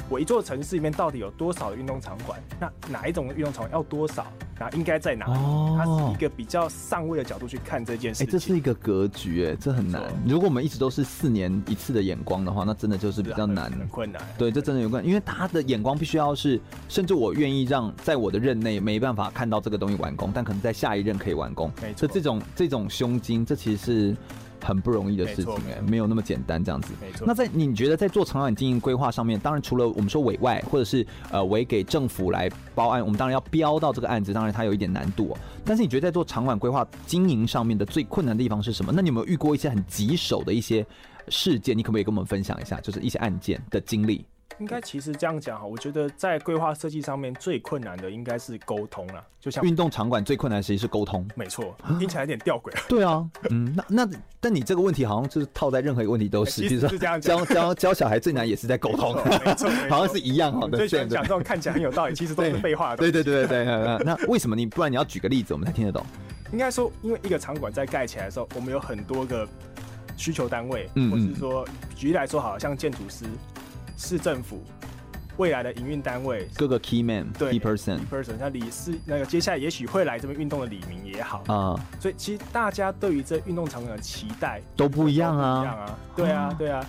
B: 我一座城市里面到底有多少的运动场馆？那哪一种运动场要多少？然后应该在哪里？哦，它是一个比较上位的角度去看这件事情。
A: 哎，这是一个格局，哎，这很难。如果我们一直都是四年一次的眼光的话，那真的就是比较难，
B: 很困难。
A: 对，这真的有困难，因为他的眼光必须要是，甚至我愿意让在我的任内没办法看到这个东西完工，但可能在下一任可以完工。没错，这种这种胸襟，这其实是。很不容易的事情哎，没有那么简单这样子。没错。那在你觉得在做场馆经营规划上面，当然除了我们说委外或者是呃委给政府来包案，我们当然要标到这个案子，当然它有一点难度哦。但是你觉得在做场馆规划经营上面的最困难的地方是什么？那你有没有遇过一些很棘手的一些事件？你可不可以跟我们分享一下，就是一些案件的经历？
B: 应该其实这样讲哈，我觉得在规划设计上面最困难的应该是沟通了。就像
A: 运动场馆最困难其实是沟通，
B: 没错，听起来有点吊诡。
A: 对啊，嗯，那那但你这个问题好像就是套在任何一个问题都是，比如说教 教教小孩最难也是在沟通，没错，好像是一样哈。
B: 最喜欢讲这种看起来很有道理，其实都是废话。
A: 对对对对对，那为什么你不然你要举个例子，我们才听得懂？
B: 应该说，因为一个场馆在盖起来的时候，我们有很多个需求单位，嗯，或是说举例来说，好像建筑师、市政府。未来的营运单位，
A: 各个 key man，
B: 对
A: key person，key
B: person，像李是那个接下来也许会来这边运动的李明也好。啊，所以其实大家对于这运动场馆的期待
A: 都不一样啊，
B: 一样啊，对啊，对啊，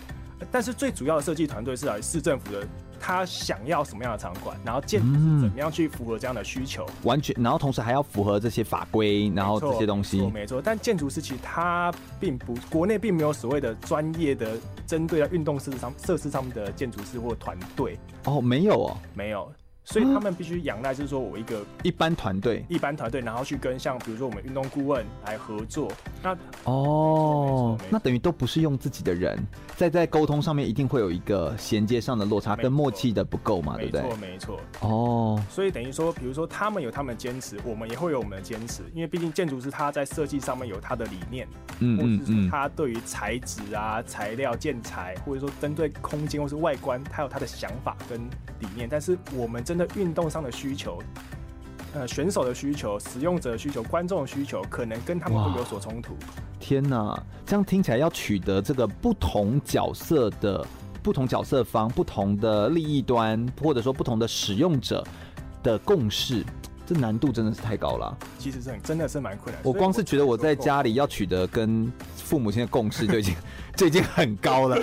B: 但是最主要的设计团队是来市政府的。他想要什么样的场馆，然后建筑师怎么样去符合这样的需求，
A: 嗯、完全，然后同时还要符合这些法规，然后这些东西，
B: 没错，没错。但建筑师其实他并不，国内并没有所谓的专业的针对在运动设施上设施上面的建筑师或团队。
A: 哦，没有哦，
B: 没有。所以他们必须仰赖，就是说我一个
A: 一般团队，
B: 一般团队，然后去跟像比如说我们运动顾问来合作。那
A: 哦，那等于都不是用自己的人，在在沟通上面一定会有一个衔接上的落差，跟默契的不够嘛，对不对？
B: 没错，没错。
A: 哦，
B: 所以等于说，比如说他们有他们的坚持，我们也会有我们的坚持，因为毕竟建筑师他在设计上面有他的理念，嗯嗯嗯，他对于材质啊、材料、建材，或者说针对空间或是外观，他有他的想法跟理念，但是我们这。的运动上的需求，呃，选手的需求、使用者的需求、观众的需求，可能跟他们会有所冲突。
A: 天哪，这样听起来要取得这个不同角色的不同角色方、不同的利益端，或者说不同的使用者的共识，这难度真的是太高了。
B: 其实是很真的是蛮困难。
A: 我光是觉得我在家里要取得跟父母亲的共识就已经 就已经很高了，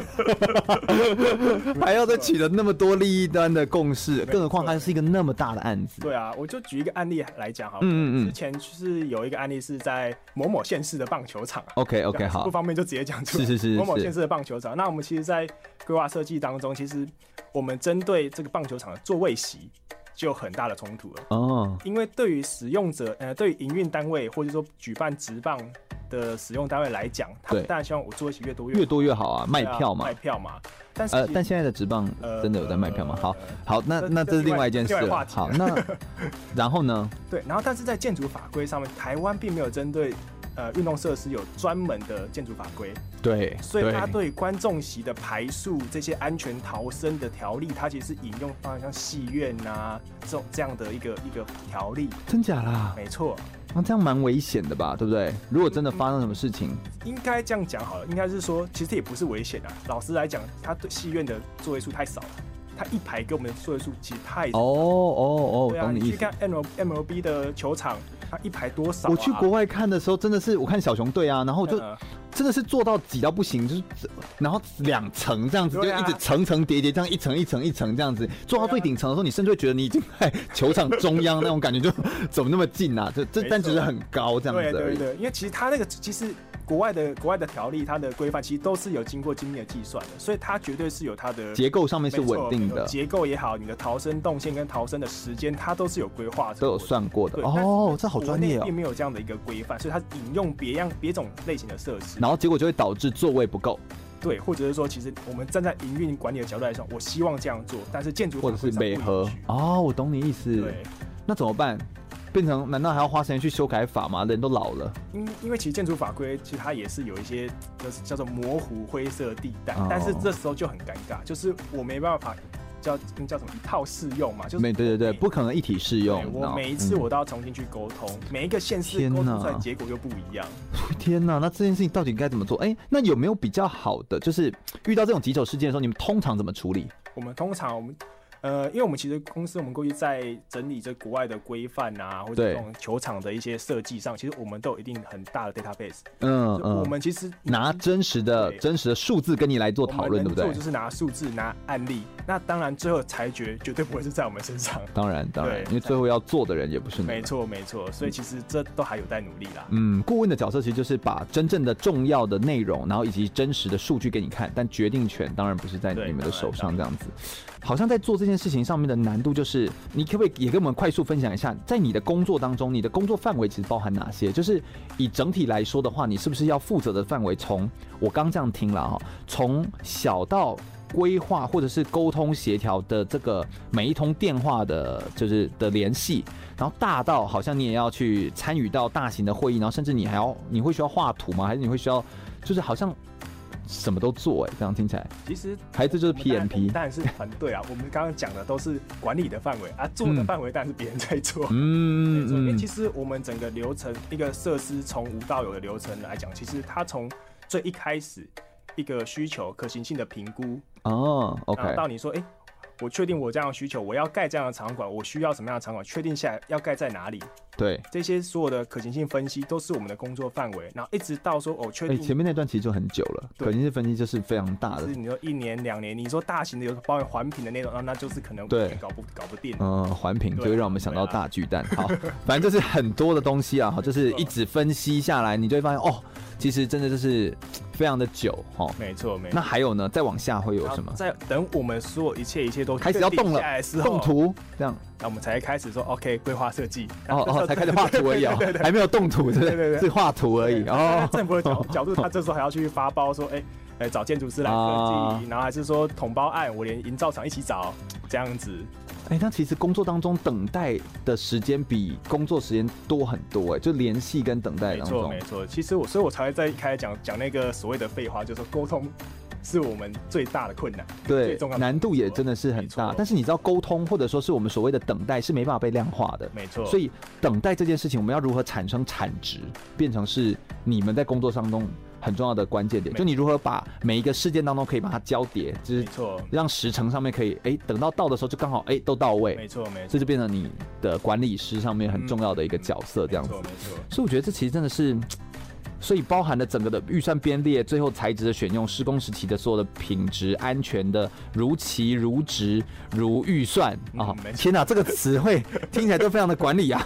A: 还要再取得那么多利益端的共识，更何况它是一个那么大的案子。
B: 对啊，我就举一个案例来讲哈。
A: 嗯嗯嗯。
B: 之前就是有一个案例是在某某县市的棒球场。
A: OK OK 好。
B: 不方便就直接讲出来。
A: 是是是。
B: 某某县市的棒球场，那我们其实，在规划设计当中，其实我们针对这个棒球场的座位席。就有很大的冲突了哦，因为对于使用者，呃，对于营运单位或者说举办直棒的使用单位来讲，他们当然希望我座位席越多越
A: 越多越好啊，卖票嘛，
B: 卖票嘛。但是
A: 呃，但现在的直棒真的有在卖票吗？好，好，那那这是另外一件事了。好，那 然后呢？
B: 对，然后但是在建筑法规上面，台湾并没有针对。呃，运动设施有专门的建筑法规，
A: 对，
B: 所以它对观众席的排数这些安全逃生的条例，它其实是引用到像戏院啊这种这样的一个一个条例。
A: 真假啦？
B: 没错，
A: 那这样蛮危险的吧？对不对？如果真的发生什么事情，
B: 嗯、应该这样讲好了，应该是说，其实也不是危险啊。老实来讲，它对戏院的座位数太少了，它一排给我们的座位数其实太少。哦
A: 哦哦，
B: 对啊，你去看 M M L B 的球场。他一排多少、啊？
A: 我去国外看的时候，真的是我看小熊队啊，然后就真的是做到挤到不行，就是然后两层这样子，就一直层层叠叠，这样一层一层一层这样子做到最顶层的时候，你甚至会觉得你已经在 球场中央那种感觉，就怎么那么近啊？这这但只是很高这样子而已。
B: 对对对，因为其实他那个其实。国外的国外的条例，它的规范其实都是有经过精密的计算的，所以它绝对是有它的
A: 结构上面是稳定的。
B: 结构也好，你的逃生动线跟逃生的时间，它都是有规划，
A: 都有算过的。哦，这好专业哦。
B: 并没有这样的一个规范，所以它引用别样别种类型的设施，
A: 然后结果就会导致座位不够。
B: 对，或者是说，其实我们站在营运管理的角度来说，我希望这样做，但是建筑
A: 或者是美合哦，我懂你意思。
B: 对，
A: 那怎么办？变成难道还要花时间去修改法吗？人都老了。
B: 因因为其实建筑法规其实它也是有一些就是叫做模糊灰色地带，哦、但是这时候就很尴尬，就是我没办法叫叫什么一套适用嘛，就是
A: 没对对对，不可能一体适用。
B: 我每一次我都要重新去沟通，嗯、每一个县市沟通出来结果又不一样。
A: 天哪，那这件事情到底该怎么做？哎、欸，那有没有比较好的？就是遇到这种棘手事件的时候，你们通常怎么处理？
B: 我们通常我们。呃，因为我们其实公司，我们过去在整理这国外的规范啊，或者这种球场的一些设计上，其实我们都有一定很大的 database。
A: 嗯嗯。
B: 我们其实
A: 拿真实的、真实的数字跟你来做讨论，对不对？
B: 做就是拿数字、拿案例。那当然，最后裁决绝对不会是在我们身上。
A: 当然，当然，因为最后要做的人也不是你。
B: 没错，没错。所以其实这都还有待努力啦。
A: 嗯，顾问的角色其实就是把真正的重要的内容，然后以及真实的数据给你看，但决定权当然不是在你们的手上，这样子。好像在做这件事情上面的难度，就是你可不可以也跟我们快速分享一下，在你的工作当中，你的工作范围其实包含哪些？就是以整体来说的话，你是不是要负责的范围，从我刚这样听了哈，从小到规划或者是沟通协调的这个每一通电话的，就是的联系，然后大到好像你也要去参与到大型的会议，然后甚至你还要你会需要画图吗？还是你会需要，就是好像。什么都做哎、这样听起来，
B: 其实
A: 孩子就是 PMP，
B: 当然是团队啊。我们刚刚讲的都是管理的范围啊，做的范围当然是别人在做。
A: 嗯，
B: 因为其实我们整个流程，一个设施从无到有的流程来讲，其实它从最一开始一个需求可行性的评估
A: 哦，OK，
B: 到你说哎。欸我确定我这样的需求，我要盖这样的场馆，我需要什么样的场馆？确定下来要盖在哪里？
A: 对，
B: 这些所有的可行性分析都是我们的工作范围。然后一直到说，哦，确定、
A: 欸、前面那段其实就很久了，可行性分析就是非常大的。
B: 是你说一年两年，你说大型的有包含环评的那种，那那就是可能
A: 对
B: 搞不搞不定。
A: 嗯，环评就会让我们想到大巨蛋。啊、好，反正就是很多的东西啊，好，就是 一直分析下来，你就会发现哦。其实真的就是非常的久哈，
B: 没错没错。
A: 那还有呢？再往下会有什么？
B: 在等我们所有一切一切都
A: 开始要动了，动图这样，
B: 那我们才开始说 OK 规划设计，
A: 哦哦，才开始画图而已哦，还没有动图，对对对，是画图而已哦。
B: 政府的角 角度，他这时候还要去发包说，哎哎，找建筑师来设计，然后还是说统包案，我连营造厂一起找这样子。
A: 哎，那其实工作当中等待的时间比工作时间多很多哎，就联系跟等待当中。
B: 没错，没错。其实我，所以我才会在一开始讲讲那个所谓的废话，就是说沟通是我们最大的困难，
A: 对，
B: 最重要的
A: 难度也真的是很大。但是你知道，沟通或者说是我们所谓的等待是没办法被量化的，
B: 没错。
A: 所以等待这件事情，我们要如何产生产值，变成是你们在工作当中很重要的关键
B: 点，
A: 就你如何把每一个事件当中可以把它交叠，就是让时程上面可以哎、欸，等到到的时候就刚好哎、欸、都到位，
B: 没错没错，
A: 这就变成你的管理师上面很重要的一个角色这样子，
B: 没错没错，
A: 所以我觉得这其实真的是。所以包含了整个的预算编列，最后材质的选用，施工时期的所有的品质、安全的如期、如质、如预算啊！天哪，这个词汇听起来都非常的管理啊！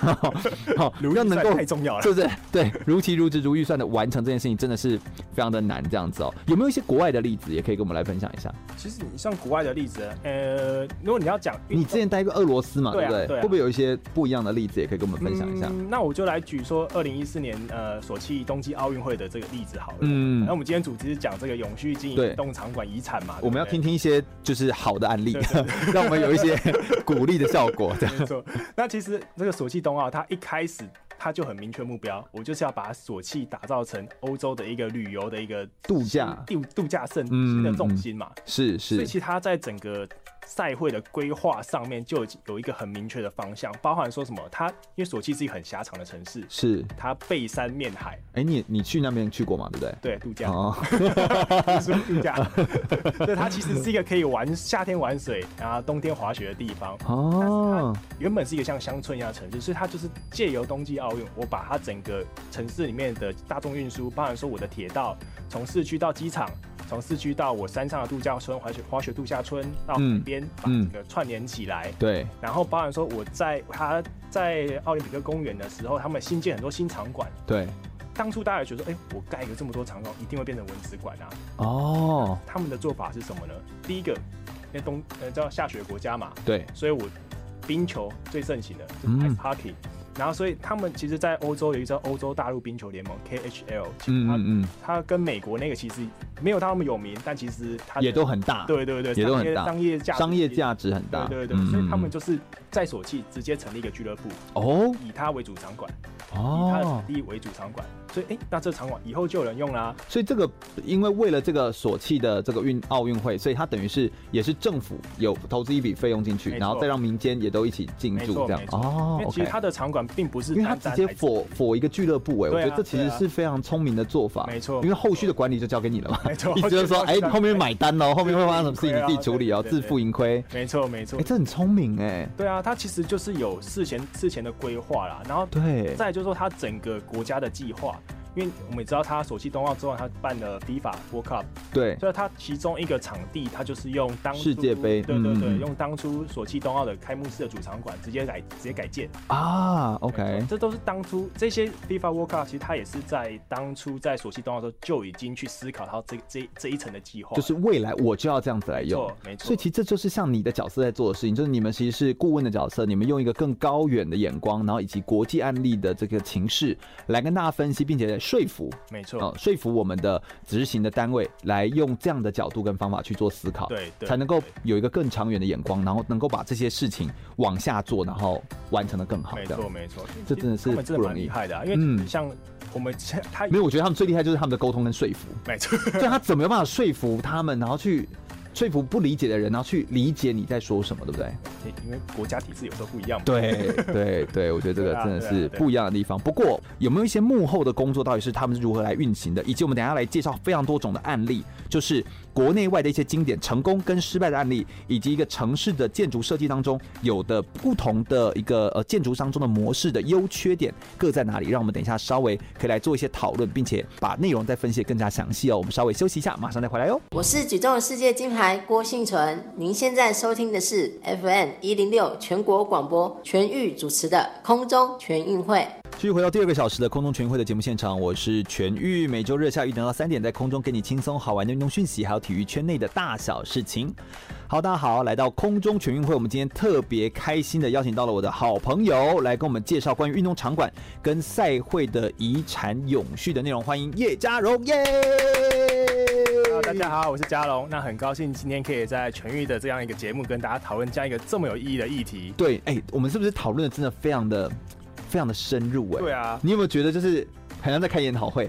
A: 好，要能够
B: 太重要了，
A: 是不是？对，如期、如质、如预算的完成这件事情，真的是非常的难。这样子哦，有没有一些国外的例子，也可以跟我们来分享一下？
B: 其实你像国外的例子，呃，如果你要讲，
A: 你之前待过俄罗斯嘛，对不对？
B: 对，
A: 会不会有一些不一样的例子，也可以跟我们分享一下？
B: 那我就来举说，二零一四年呃，索契冬季奥。奥运会的这个例子好了，
A: 嗯，
B: 那我们今天主题是讲这个永续经营运动场馆遗产嘛，
A: 我们要听听一些就是好的案例，让我们有一些鼓励的效果。这样。
B: 没错。那其实这个索契冬奥，它一开始它就很明确目标，我就是要把索契打造成欧洲的一个旅游的一个
A: 度假。
B: 度度假胜地的重心嘛，
A: 是是。
B: 所以其实它在整个赛会的规划上面就有一个很明确的方向，包含说什么，它因为索契是一个很狭长的城市，
A: 是
B: 它背山面海。
A: 哎、欸，你你去那边去过吗？对不对？
B: 对，度假。
A: 哦，
B: 度假。对，它其实是一个可以玩夏天玩水，然后冬天滑雪的地方。
A: 哦。
B: 原本是一个像乡村一样的城市，所以它就是借由冬季奥运，我把它整个城市里面的大众运输，包含说我的铁道，从市区到机场。从市区到我山上的度假村、滑雪滑雪度假村到海边，把这个串联起来。
A: 对。
B: 然后包含说我在他在奥林匹克公园的时候，他们新建很多新场馆。
A: 对。
B: 当初大家觉得说，哎，我盖一个这么多场馆，一定会变成文史馆啊。
A: 哦。
B: 他们的做法是什么呢？第一个，因为冬呃叫下雪国家嘛。
A: 对。
B: 所以我冰球最盛行的就是 ice hockey。然后，所以他们其实，在欧洲有一个欧洲大陆冰球联盟 （KHL），其实它
A: 嗯嗯
B: 它跟美国那个其实没有他那么有名，但其实它
A: 也都很大。
B: 对对对，
A: 也都很大，
B: 商业价
A: 商业价值很大。
B: 对对对，所以他们就是在索契直接成立一个俱乐部，
A: 哦，
B: 以它为主场馆，
A: 哦，
B: 以它的场地为主场馆。所以，哎，那这个场馆以后就有人用啦。
A: 所以这个，因为为了这个索契的这个运奥运会，所以它等于是也是政府有投资一笔费用进去，然后再让民间也都一起进驻这样。哦，
B: 因为其实它的场馆并不是，
A: 因为它直接 for for 一个俱乐部哎，我觉得这其实是非常聪明的做法。
B: 没错，
A: 因为后续的管理就交给你了嘛。
B: 没错，
A: 意思就是说，哎，后面买单哦，后面会发生什么事情你自己处理哦，自负盈亏。
B: 没错没错，
A: 哎，这很聪明哎。
B: 对啊，它其实就是有事前事前的规划啦，然后
A: 对，
B: 再就是说它整个国家的计划。因为我们也知道，他索契冬奥之后，他办了 FIFA World Cup，
A: 对，
B: 所以他其中一个场地，他就是用当
A: 世界杯，
B: 对对对，用当初索契冬奥的开幕式的主场馆直接改直接改建。
A: 啊，OK，
B: 这都是当初这些 FIFA World Cup，其实他也是在当初在索契冬奥的时候就已经去思考到这这这一层的计划，
A: 就是未来我就要这样子来用，
B: 没错，
A: 所以其实这就是像你的角色在做的事情，就是你们其实是顾问的角色，你们用一个更高远的眼光，然后以及国际案例的这个情势来跟大家分析，并且说服。
B: 哦，
A: 说服我们的执行的单位来用这样的角度跟方法去做思考，
B: 对，
A: 才能够有一个更长远的眼光，然后能够把这些事情往下做，然后完成的更好。
B: 没错，没错，
A: 这真的是不容易，
B: 厉害的。因为像我们他，
A: 没有，我觉得他们最厉害就是他们的沟通跟说服。
B: 没错，
A: 所以他怎么有办法说服他们，然后去。说服不理解的人，然后去理解你在说什么，对不对？
B: 因为国家体制有时候不一样嘛。
A: 对对对，我觉得这个真的是不一样的地方。不过有没有一些幕后的工作，到底是他们是如何来运行的？以及我们等一下来介绍非常多种的案例，就是国内外的一些经典成功跟失败的案例，以及一个城市的建筑设计当中有的不同的一个呃建筑当中的模式的优缺点各在哪里？让我们等一下稍微可以来做一些讨论，并且把内容再分析更加详细哦。我们稍微休息一下，马上再回来哟。
D: 我是举重世界金牌。郭幸存，您现在收听的是 FM 一零六全国广播全域主持的空中全运会。
A: 继续回到第二个小时的空中全运会的节目现场，我是全玉，每周日下午一点到三点，在空中给你轻松好玩的运动讯息，还有体育圈内的大小事情。好，大家好，来到空中全运会，我们今天特别开心的邀请到了我的好朋友，来跟我们介绍关于运动场馆跟赛会的遗产永续的内容。欢迎叶家荣耶！
B: 大家好，我是嘉荣。那很高兴今天可以在全域的这样一个节目跟大家讨论这样一个这么有意义的议题。
A: 对，哎、欸，我们是不是讨论的真的非常的非常的深入、欸？哎，
B: 对啊。
A: 你有没有觉得就是好像在开研讨会，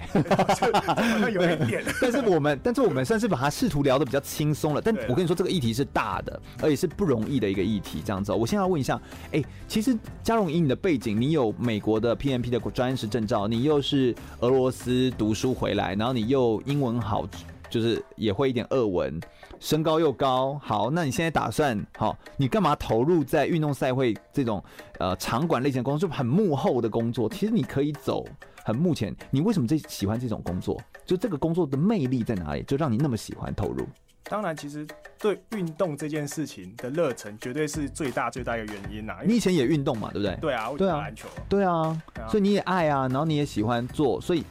B: 好像有一点。
A: 但是我们，但是我们算是把它试图聊得比较轻松了。但我跟你说，这个议题是大的，而且是不容易的一个议题。这样子，我现在要问一下，哎、欸，其实嘉荣以你的背景，你有美国的 PMP 的专业师证照，你又是俄罗斯读书回来，然后你又英文好，就是也会一点俄文，身高又高。好，那你现在打算，好，你干嘛投入在运动赛会这种呃场馆类型的工作，就很幕后的工作？其实你可以走。很目前，你为什么最喜欢这种工作？就这个工作的魅力在哪里？就让你那么喜欢投入？
B: 当然，其实对运动这件事情的热忱，绝对是最大最大一个原因呐。
A: 你以前也运动嘛，对不对？
B: 对啊，我打篮球。
A: 对啊，所以你也爱啊，然后你也喜欢做，所以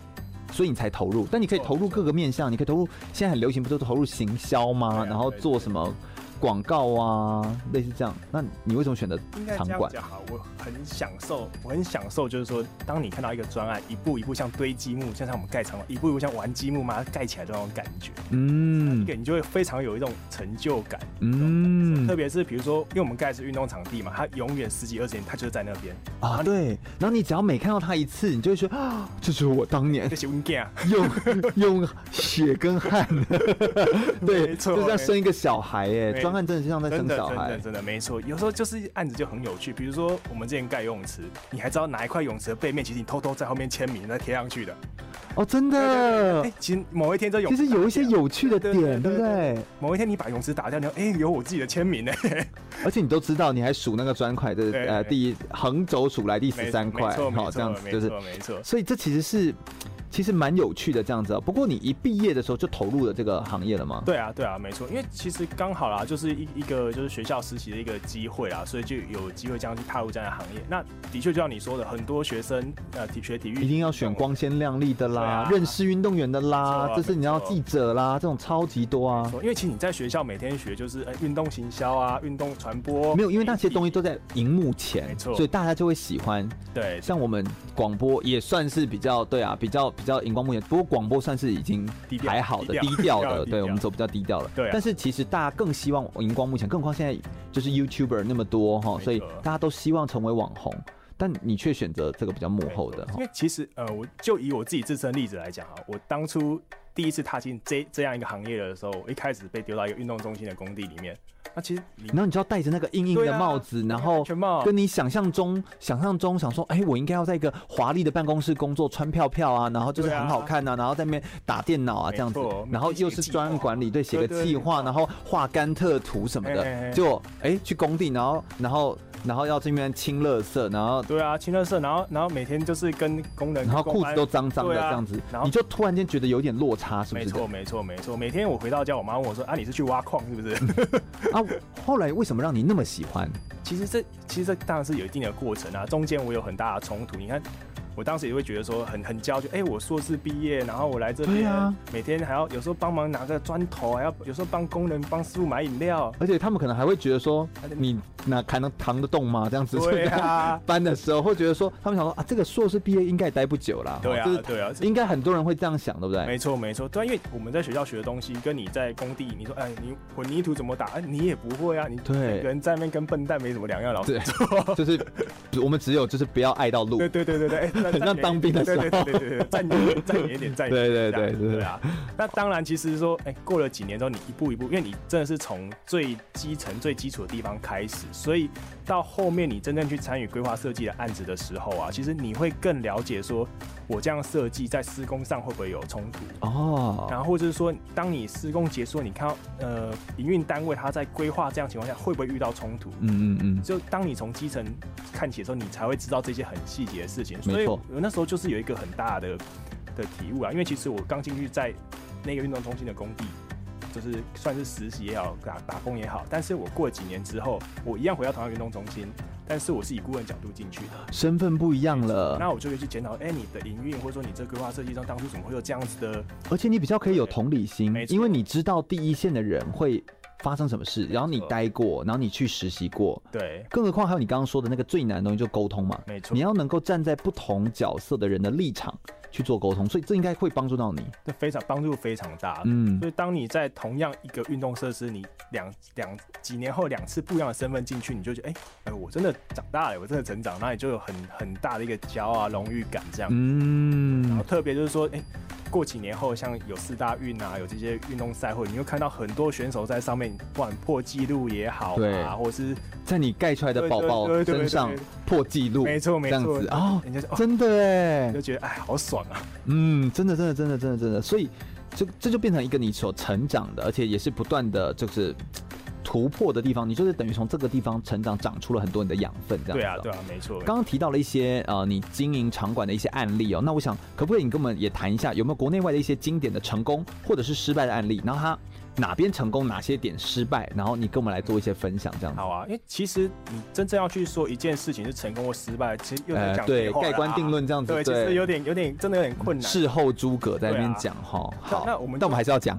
A: 所以你才投入。但你可以投入各个面向，你可以投入现在很流行，不都投入行销吗？然后做什么？广告啊，类似这样，那你为什么选择场馆？
B: 应该这样讲哈，我很享受，我很享受，就是说，当你看到一个专案一步一步像堆积木，像像我们盖场馆，一步一步像玩积木嘛，盖起来的那种感觉，嗯，一个你就会非常有一种成就感，嗯，特别是比如说，因为我们盖的是运动场地嘛，它永远十几二十年，它就是在那边。
A: 啊，对，然后你只要每看到它一次，你就会说啊，这就是我当年。用用血跟汗，对，就像生一个小孩哎。专案真的是像在生小孩，
B: 真的真的没错。有时候就是案子就很有趣，比如说我们之前盖游泳池，你还知道哪一块泳池的背面，其实你偷偷在后面签名再贴上去的。
A: 哦，真的。
B: 哎，其实某一天这泳
A: 其实有一些有趣的点，对不对？
B: 某一天你把泳池打掉，你说哎，有我自己的签名呢。
A: 而且你都知道，你还数那个砖块的呃第一横轴数来第十三块，
B: 好这样子就是没错。
A: 所以这其实是。其实蛮有趣的这样子啊，不过你一毕业的时候就投入了这个行业了吗？
B: 对啊，对啊，没错，因为其实刚好啦，就是一一个就是学校实习的一个机会啊，所以就有机会这样去踏入这样的行业。那的确就像你说的，很多学生呃体学体育
A: 一定要选光鲜亮丽的啦，认识运动员的啦，这是你要记者啦，这种超级多啊。
B: 因为其实你在学校每天学就是呃运动行销啊，运动传播，
A: 没有，因为那些东西都在荧幕前，没错，所以大家就会喜欢。
B: 对，
A: 像我们广播也算是比较对啊，比较比较荧光幕前，不过。广播算是已经还好的，低调的，对，我们走比较低调了。对，但是其实大家更希望荧光幕前，更何况现在就是 YouTuber 那么多哈，所以大家都希望成为网红，但你却选择这个比较幕后的。
B: 因为其实呃，我就以我自己自身例子来讲哈，我当初第一次踏进这这样一个行业的时候，我一开始被丢到一个运动中心的工地里面。那其实，
A: 然后你就要戴着那个硬硬的帽子，啊、然后跟你想象中、想象中想说，哎、欸，我应该要在一个华丽的办公室工作，穿票票啊，然后就是很好看呐、啊，然后在那边打电脑啊这样子，然后又是专案管理，对，写个计划，然后画甘特图什么的，就哎、欸、去工地，然后然后。然后要这边清垃圾，然后
B: 对啊，清垃圾，然后然后每天就是跟工人，
A: 然后裤子都脏脏的这样子，然后你就突然间觉得有点落差，是不是？
B: 没错，没错，没错。每天我回到家，我妈问我说：“啊，你是去挖矿是不是？”
A: 啊，后来为什么让你那么喜欢？
B: 其实这其实这当然是有一定的过程啊，中间我有很大的冲突。你看。我当时也会觉得说很很焦，就哎，我硕士毕业，然后我来这边，每天还要有时候帮忙拿个砖头，还要有时候帮工人帮师傅买饮料，
A: 而且他们可能还会觉得说，你那还能扛得动吗？这样子。
B: 对啊，
A: 搬的时候会觉得说，他们想说啊，这个硕士毕业应该也待不久了，
B: 对啊，对啊，
A: 应该很多人会这样想，对不对？
B: 没错没错，对，因为我们在学校学的东西，跟你在工地，你说哎，你混凝土怎么打？哎，你也不会啊，你对。人在那边跟笨蛋没什么两样，老师
A: 就是我们只有就是不要爱到路，
B: 对对对对对，
A: 很像当兵的。
B: 对对对对对，再远再远一点，再远
A: 对对对
B: 对啊！那当然，其实说，哎、欸，过了几年之后，你一步一步，因为你真的是从最基层、最基础的地方开始，所以到后面你真正去参与规划设计的案子的时候啊，其实你会更了解说，我这样设计在施工上会不会有冲突哦？然后或者是说，当你施工结束，你看到呃营运单位他在规划这样情况下会不会遇到冲突？嗯嗯嗯。就当你从基层看起的时候，你才会知道这些很细节的事情。所以我那时候就是有。有一个很大的的体悟啊，因为其实我刚进去在那个运动中心的工地，就是算是实习也好，打打工也好，但是我过了几年之后，我一样回到同样运动中心，但是我是以顾问角度进去的，
A: 身份不一样了。
B: 那我就会去检讨，哎、欸，你的营运或者说你这规划设计上当初怎么会有这样子的？
A: 而且你比较可以有同理心，因为你知道第一线的人会。发生什么事？然后你待过，然后你去实习过，
B: 对。更
A: 何况还有你刚刚说的那个最难的东西，就沟通嘛。没错。你要能够站在不同角色的人的立场去做沟通，所以这应该会帮助到你。
B: 这非常帮助非常大。
A: 嗯，
B: 所以当你在同样一个运动设施，你两两几年后两次不一样的身份进去，你就觉得哎哎、欸欸，我真的长大了，我真的成长，那你就有很很大的一个骄傲啊、荣誉感这样。
A: 嗯，
B: 然后特别就是说，哎、欸。过几年后，像有四大运啊，有这些运动赛会，你会看到很多选手在上面，不管破纪录也好啊，或者是
A: 在你盖出来的宝宝身上破纪录，
B: 没错没错，这样子
A: 哦，人家说真的哎，
B: 就觉得哎，好爽啊，
A: 嗯，真的真的真的真的真的，所以这这就变成一个你所成长的，而且也是不断的，就是。突破的地方，你就是等于从这个地方成长，长出了很多你的养分，这样子。
B: 对啊，对啊，没错。
A: 刚刚提到了一些呃，你经营场馆的一些案例哦，那我想可不可以你跟我们也谈一下，有没有国内外的一些经典的成功或者是失败的案例？然后他。哪边成功，哪些点失败，然后你跟我们来做一些分享，这样子。
B: 好啊，因为其实你真正要去说一件事情是成功或失败，其实又在讲、
A: 呃、对盖棺定论这样子，
B: 对，其实有点有点真的有点困难。
A: 事后诸葛在那边讲哈，好，
B: 那我们
A: 但我们还是要讲，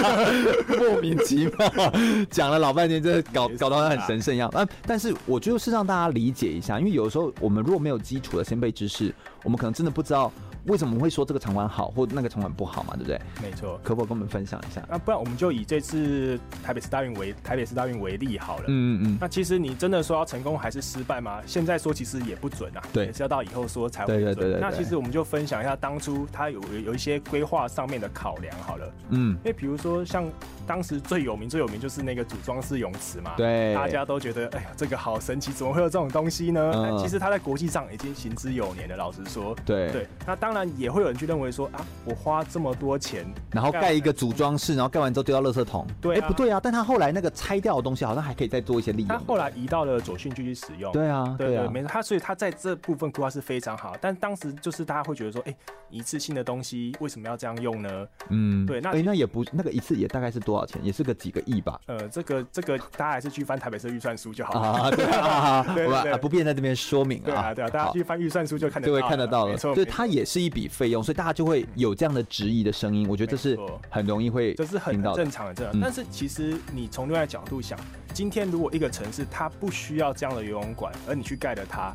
A: 莫名其妙讲了老半天，这搞搞到很神圣一样。啊，但是我觉得是让大家理解一下，因为有的时候我们如果没有基础的先辈知识，我们可能真的不知道。为什么会说这个场馆好，或那个场馆不好嘛？对不对？
B: 没错，
A: 可否跟我们分享一下？
B: 那不然我们就以这次台北市大运为台北市大运为例好了。嗯
A: 嗯嗯。
B: 那其实你真的说要成功还是失败吗？现在说其实也不准啊。
A: 对，
B: 也是要到以后说才会准。
A: 对对对对。
B: 那其实我们就分享一下当初他有有一些规划上面的考量好了。
A: 嗯。
B: 因为比如说像当时最有名最有名就是那个组装式泳池嘛。
A: 对。
B: 大家都觉得哎呀这个好神奇，怎么会有这种东西呢？嗯。其实它在国际上已经行之有年了。老实说。
A: 对。
B: 对。那当然也会有人去认。为说啊，我花这么多钱，
A: 然后盖一个组装式，然后盖完之后丢到垃圾桶。
B: 对、啊，
A: 哎、欸，不对啊，但他后来那个拆掉的东西，好像还可以再做一些利用。
B: 他后来移到了左训继续使用。
A: 对啊，对啊，
B: 没错。他所以他在这部分规划是非常好，但当时就是大家会觉得说，哎、欸，一次性的东西为什么要这样用呢？
A: 嗯，
B: 对。那
A: 哎、欸，那也不那个一次也大概是多少钱？也是个几个亿吧？
B: 呃，这个这个大家还是去翻台北市预算书就好了
A: 啊。对啊，对对对，不便在这边说明啊。
B: 对啊，对啊，大家去翻预算书就看得到，
A: 就会看得到了。对，它也是一笔费用，所以大家就会有这样。的质疑的声音，我觉得这是很容易会，
B: 这是很正常的，这样。但是其实你从另外角度想，今天如果一个城市它不需要这样的游泳馆，而你去盖了它，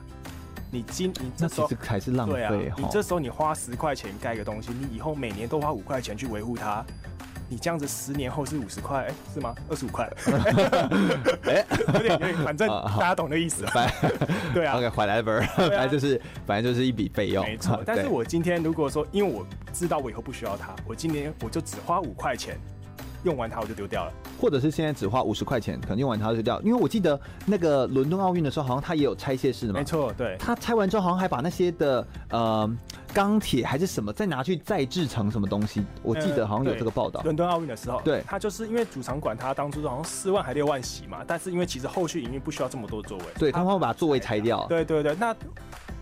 B: 你今你这时候
A: 还是浪费。
B: 你这时候你花十块钱盖个东西，你以后每年都花五块钱去维护它。你这样子十年后是五十块，哎，是吗？二十五块，哎，有点有点，反正大家懂的意思。对啊
A: ，OK，whatever，反正就是反正就是一笔费用。
B: 没错，但是我今天如果说，因为我知道我以后不需要它，我今年我就只花五块钱。用完它我就丢掉了，
A: 或者是现在只花五十块钱，可能用完它就丢掉。因为我记得那个伦敦奥运的时候，好像它也有拆卸式的嘛。
B: 没错，对。
A: 它拆完之后，好像还把那些的呃钢铁还是什么再拿去再制成什么东西。我记得好像有这个报道。
B: 伦敦奥运的时候，
A: 对，
B: 它就是因为主场馆它当初好像四万还六万席嘛，但是因为其实后续营运不需要这么多座位，
A: 对，他们会把座位拆掉。
B: 对对对，那。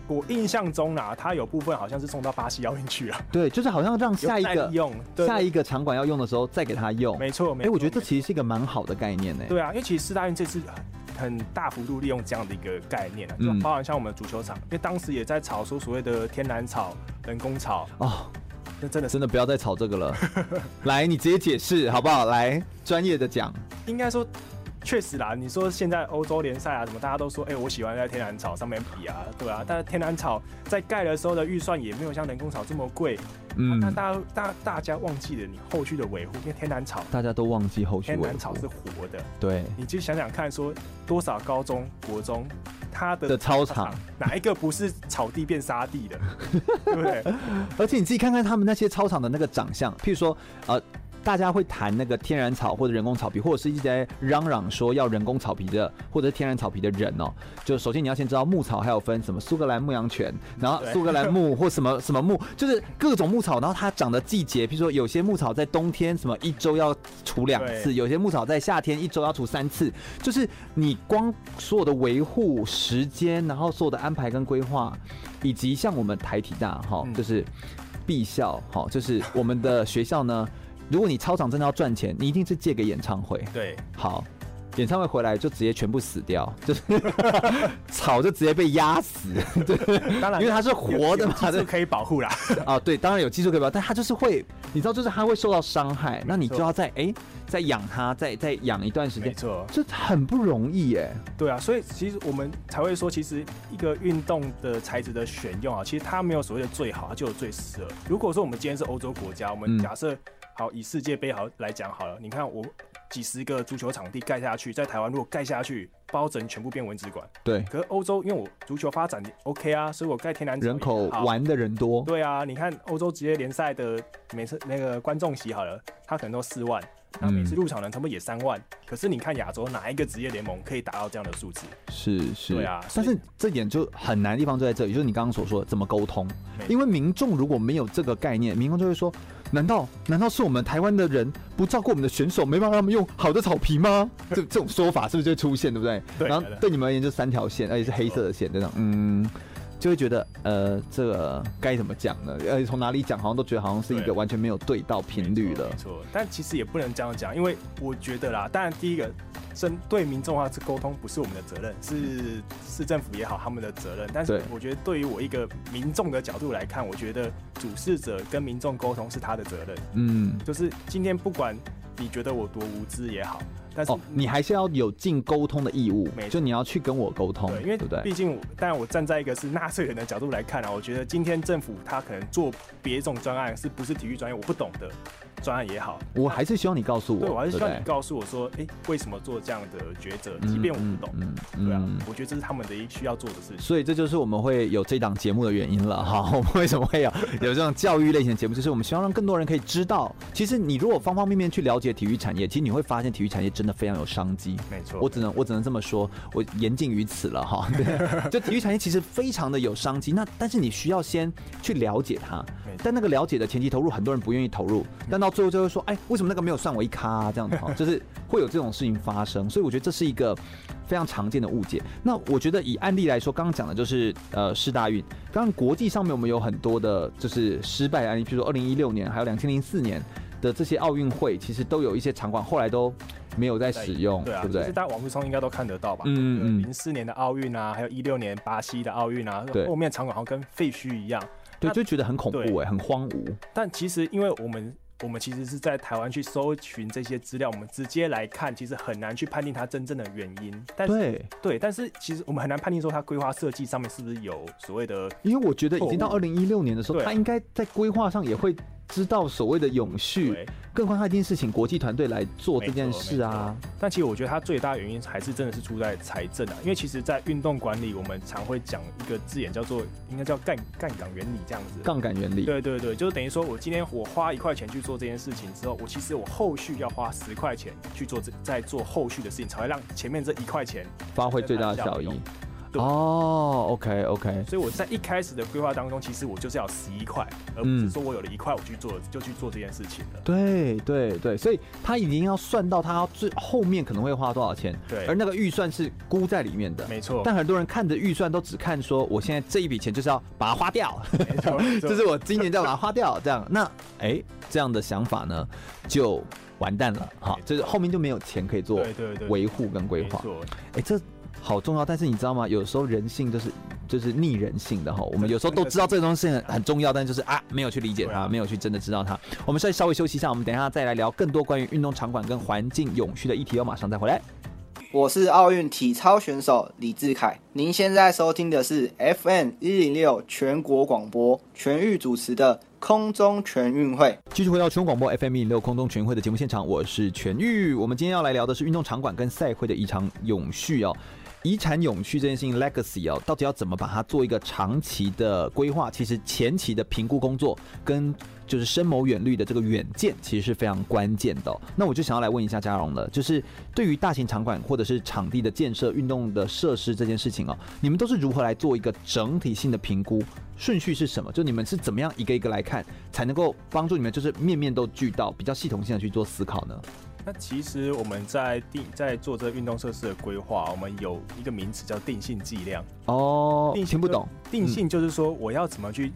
B: 我印象中啊，它有部分好像是送到巴西奥运去了。
A: 对，就是好像让下一个
B: 用
A: 下一个场馆要用的时候再给他用。
B: 没错，没错。
A: 哎，我觉得这其实是一个蛮好的概念呢。
B: 对啊，因为其实四大运这次很大幅度利用这样的一个概念啊，就包含像我们足球场，因为当时也在炒说所谓的天然草、人工草
A: 哦，
B: 那真的
A: 真的不要再炒这个了。来，你直接解释好不好？来，专业的讲。
B: 应该说。确实啦，你说现在欧洲联赛啊，什么大家都说，哎、欸，我喜欢在天然草上面比啊，对啊。但是天然草在盖的时候的预算也没有像人工草这么贵，嗯。那大家大大家忘记了你后续的维护，因为天然草
A: 大家都忘记后续
B: 天然草是活的，
A: 对。
B: 你就想想看，说多少高中国中它的
A: 的操场
B: 哪一个不是草地变沙地的，对不对？
A: 而且你自己看看他们那些操场的那个长相，譬如说呃。大家会谈那个天然草或者人工草皮，或者是一直在嚷嚷说要人工草皮的，或者是天然草皮的人哦。就首先你要先知道牧草还有分什么苏格兰牧羊犬，然后苏格兰牧或什么什么牧，就是各种牧草，然后它长的季节，比如说有些牧草在冬天什么一周要除两次，有些牧草在夏天一周要除三次，就是你光所有的维护时间，然后所有的安排跟规划，以及像我们台体大哈，就是毕校哈，就是我们的学校呢。如果你操场真的要赚钱，你一定是借给演唱会。
B: 对，
A: 好，演唱会回来就直接全部死掉，就是 草就直接被压死。对，
B: 当然，
A: 因为它是活的嘛，
B: 这可以保护啦。
A: 啊，对，当然有技术可以保护，但它就是会，你知道，就是它会受到伤害，那你就要再哎。欸再养它，再再养一段时间，没错，这很不容易耶。
B: 对啊，所以其实我们才会说，其实一个运动的材质的选用啊，其实它没有所谓的最好，它就有最适合。如果说我们今天是欧洲国家，我们假设好以世界杯好来讲好了，你看我几十个足球场地盖下去，在台湾如果盖下去，包整全部变文职馆。
A: 对。
B: 可是欧洲，因为我足球发展 OK 啊，所以我盖天然
A: 人口玩的人多。
B: 对啊，你看欧洲职业联赛的每次那个观众席好了，他可能都四万。那每次入场人差不多也三万，嗯，可是你看亚洲哪一个职业联盟可以达到这样的数字？
A: 是是，
B: 对啊。
A: 但是这点就很难的地方就在这里，就是你刚刚所说的怎么沟通。因为民众如果没有这个概念，民众就会说：难道难道是我们台湾的人不照顾我们的选手，没办法让他们用好的草皮吗？这这种说法是不是就会出现，对不对？
B: 对。
A: 然后对你们而言就三条线，而且是黑色的线，这种嗯。就会觉得，呃，这个该怎么讲呢？呃，从哪里讲，好像都觉得好像是一个完全没有对到频率的。
B: 没错，但其实也不能这样讲，因为我觉得啦，当然第一个针对民众的话，这沟通不是我们的责任，是市政府也好他们的责任。但是我觉得对于我一个民众的角度来看，我觉得主事者跟民众沟通是他的责任。嗯，就是今天不管你觉得我多无知也好。但是、哦、
A: 你还是要有尽沟通的义务，就你要去跟我沟通，
B: 对，因为
A: 对不对？
B: 毕竟，当然我站在一个是纳税人的角度来看啊，我觉得今天政府他可能做别种专案，是不是体育专业，我不懂的。专案也好，
A: 我还是希望你告诉我，
B: 对，我还是希望你告诉我说，哎、欸，为什么做这样的抉择？即便我不懂，嗯，嗯对啊、嗯，我觉得这是他们的一需要做的事情。
A: 所以这就是我们会有这档节目的原因了哈。我们为什么会有有这种教育类型的节目？就是我们希望让更多人可以知道，其实你如果方方面面去了解体育产业，其实你会发现体育产业真的非常有商机。
B: 没错，
A: 我只能我只能这么说，我言尽于此了哈。对，就体育产业其实非常的有商机，那但是你需要先去了解它，但那个了解的前期投入，很多人不愿意投入，但到最后就会说，哎。为什么那个没有算我一咖啊？这样子哈，就是会有这种事情发生，所以我觉得这是一个非常常见的误解。那我觉得以案例来说，刚刚讲的就是呃世大运，刚刚国际上面我们有很多的就是失败案例，比如说二零一六年还有两千零四年的这些奥运会，其实都有一些场馆后来都没有在使用，对，对啊，对不对？
B: 大家网络上应该都看得到吧？嗯嗯。零四年的奥运啊，还有一六年巴西的奥运啊，对，后面场馆好像跟废墟一样，
A: 对，就觉得很恐怖哎，很荒芜。
B: 但其实因为我们。我们其实是在台湾去搜寻这些资料，我们直接来看，其实很难去判定它真正的原因。但是对对，但是其实我们很难判定说它规划设计上面是不是有所谓的。
A: 因为我觉得已经到二零一六年的时候，它应该在规划上也会。知道所谓的永续，更何况他一定是请国际团队来做这件事啊。
B: 但其实我觉得他最大的原因还是真的是出在财政啊，因为其实，在运动管理，我们常会讲一个字眼叫做，应该叫杠杠杆原理这样子。
A: 杠杆原理。
B: 对对对，就是等于说我今天我花一块钱去做这件事情之后，我其实我后续要花十块钱去做这，再做后续的事情，才会让前面这一块钱
A: 发挥最大的效益。哦、oh，OK OK，
B: 所以我在一开始的规划当中，其实我就是要十一块，而不是说我有了一块我去做就去做这件事情了。
A: 对对对，所以他已经要算到他最后面可能会花多少钱，
B: 对，
A: 而那个预算是估在里面的，
B: 没错。
A: 但很多人看着预算都只看说，我现在这一笔钱就是要把它花掉，没错，就是我今年就要把它花掉，这样，那哎、欸，这样的想法呢就完蛋了，哈，就是后面就没有钱可以做维护跟规划，哎、欸，这。好重要，但是你知道吗？有时候人性就是就是逆人性的哈。我们有时候都知道这个东西很很重要，但就是啊，没有去理解它，没有去真的知道它。我们再稍微休息一下，我们等一下再来聊更多关于运动场馆跟环境永续的议题哦。马上再回来。
E: 我是奥运体操选手李志凯，您现在收听的是 FM 一零六全国广播全域主持的空中全运会。
A: 继续回到全国广播 FM 一零六空中全运会的节目现场，我是全域。我们今天要来聊的是运动场馆跟赛会的一场永续哦。遗产永续这件事情，legacy 哦，到底要怎么把它做一个长期的规划？其实前期的评估工作跟就是深谋远虑的这个远见，其实是非常关键的。那我就想要来问一下嘉荣了，就是对于大型场馆或者是场地的建设、运动的设施这件事情哦，你们都是如何来做一个整体性的评估？顺序是什么？就你们是怎么样一个一个来看，才能够帮助你们就是面面都俱到，比较系统性的去做思考呢？
B: 那其实我们在定在做这个运动设施的规划，我们有一个名词叫定性计量。
A: 哦，听不懂。
B: 定性就是说我要怎么去，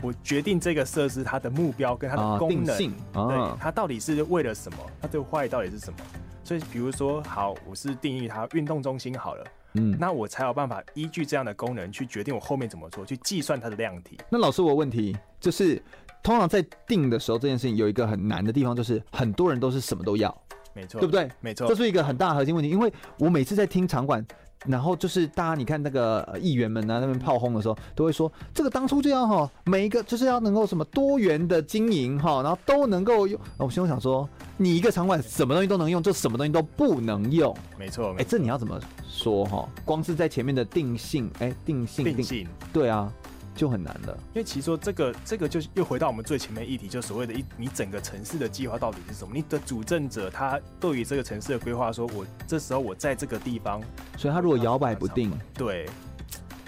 B: 我决定这个设施它的目标跟它的功能，对，它到底是为了什么？它的坏到底是什么？所以比如说，好，我是定义它运动中心好了，
A: 嗯，
B: 那我才有办法依据这样的功能去决定我后面怎么做，去计算它的量体。
A: 那老师，我问题就是，通常在定的时候，这件事情有一个很难的地方，就是很多人都是什么都要，
B: 没错，
A: 对不对？
B: 没错，
A: 这是一个很大的核心问题。因为我每次在听场馆，然后就是大家你看那个议员们啊那边炮轰的时候，都会说这个当初就要哈，每一个就是要能够什么多元的经营哈，然后都能够用。我心中想说，你一个场馆什么东西都能用，就什么东西都不能用。
B: 没错，
A: 哎、欸，这你要怎么说哈？光是在前面的定性，哎、欸，定性
B: 定性，
A: 对啊。就很难了，
B: 因为其实说这个这个就又回到我们最前面议题，就所谓的一你整个城市的计划到底是什么？你的主政者他对于这个城市的规划，说我这时候我在这个地方，
A: 所以他如果摇摆不定，
B: 对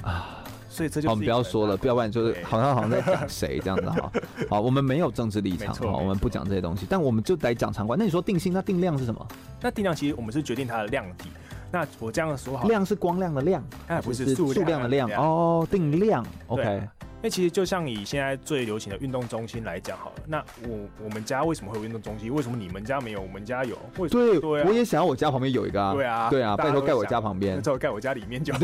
A: 啊，
B: 所以这就
A: 我们不要说了，不要不然就是好像好像在讲谁这样子哈。好，我们没有政治立场哈，我们不讲这些东西，但我们就得讲场馆。那你说定性，那定量是什么？
B: 那定量其实我们是决定它的量体。那我这样说好，
A: 量是光亮的量，
B: 哎，不是数
A: 量的量哦，定量，OK。
B: 因为其实就像以现在最流行的运动中心来讲好了，那我我们家为什么会有运动中心？为什么你们家没有？我们家有？为什么？对，
A: 我也想要我家旁边有一个啊。
B: 对啊，
A: 对啊，拜托盖我家旁边，
B: 最后盖我家里面就好。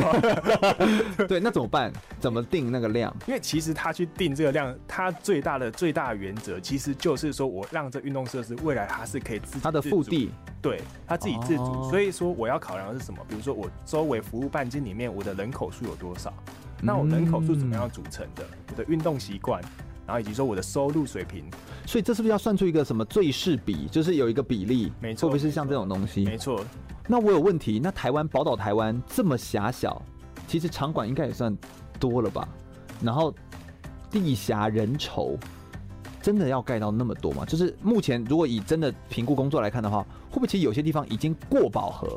A: 对，那怎么办？怎么定那个量？
B: 因为其实他去定这个量，他最大的最大原则其实就是说我让这运动设施未来它是可以自
A: 它的腹地。
B: 对，他自己自主，哦、所以说我要考量的是什么？比如说我周围服务半径里面我的人口数有多少？那我人口是怎么样组成的？嗯、我的运动习惯，然后以及说我的收入水平。
A: 所以这是不是要算出一个什么最适比？就是有一个比例，
B: 没错，
A: 会不会是像这种东西？
B: 没错。
A: 那我有问题。那台湾宝岛台湾这么狭小，其实场馆应该也算多了吧？然后地狭人稠。真的要盖到那么多吗？就是目前如果以真的评估工作来看的话，会不会其实有些地方已经过饱和？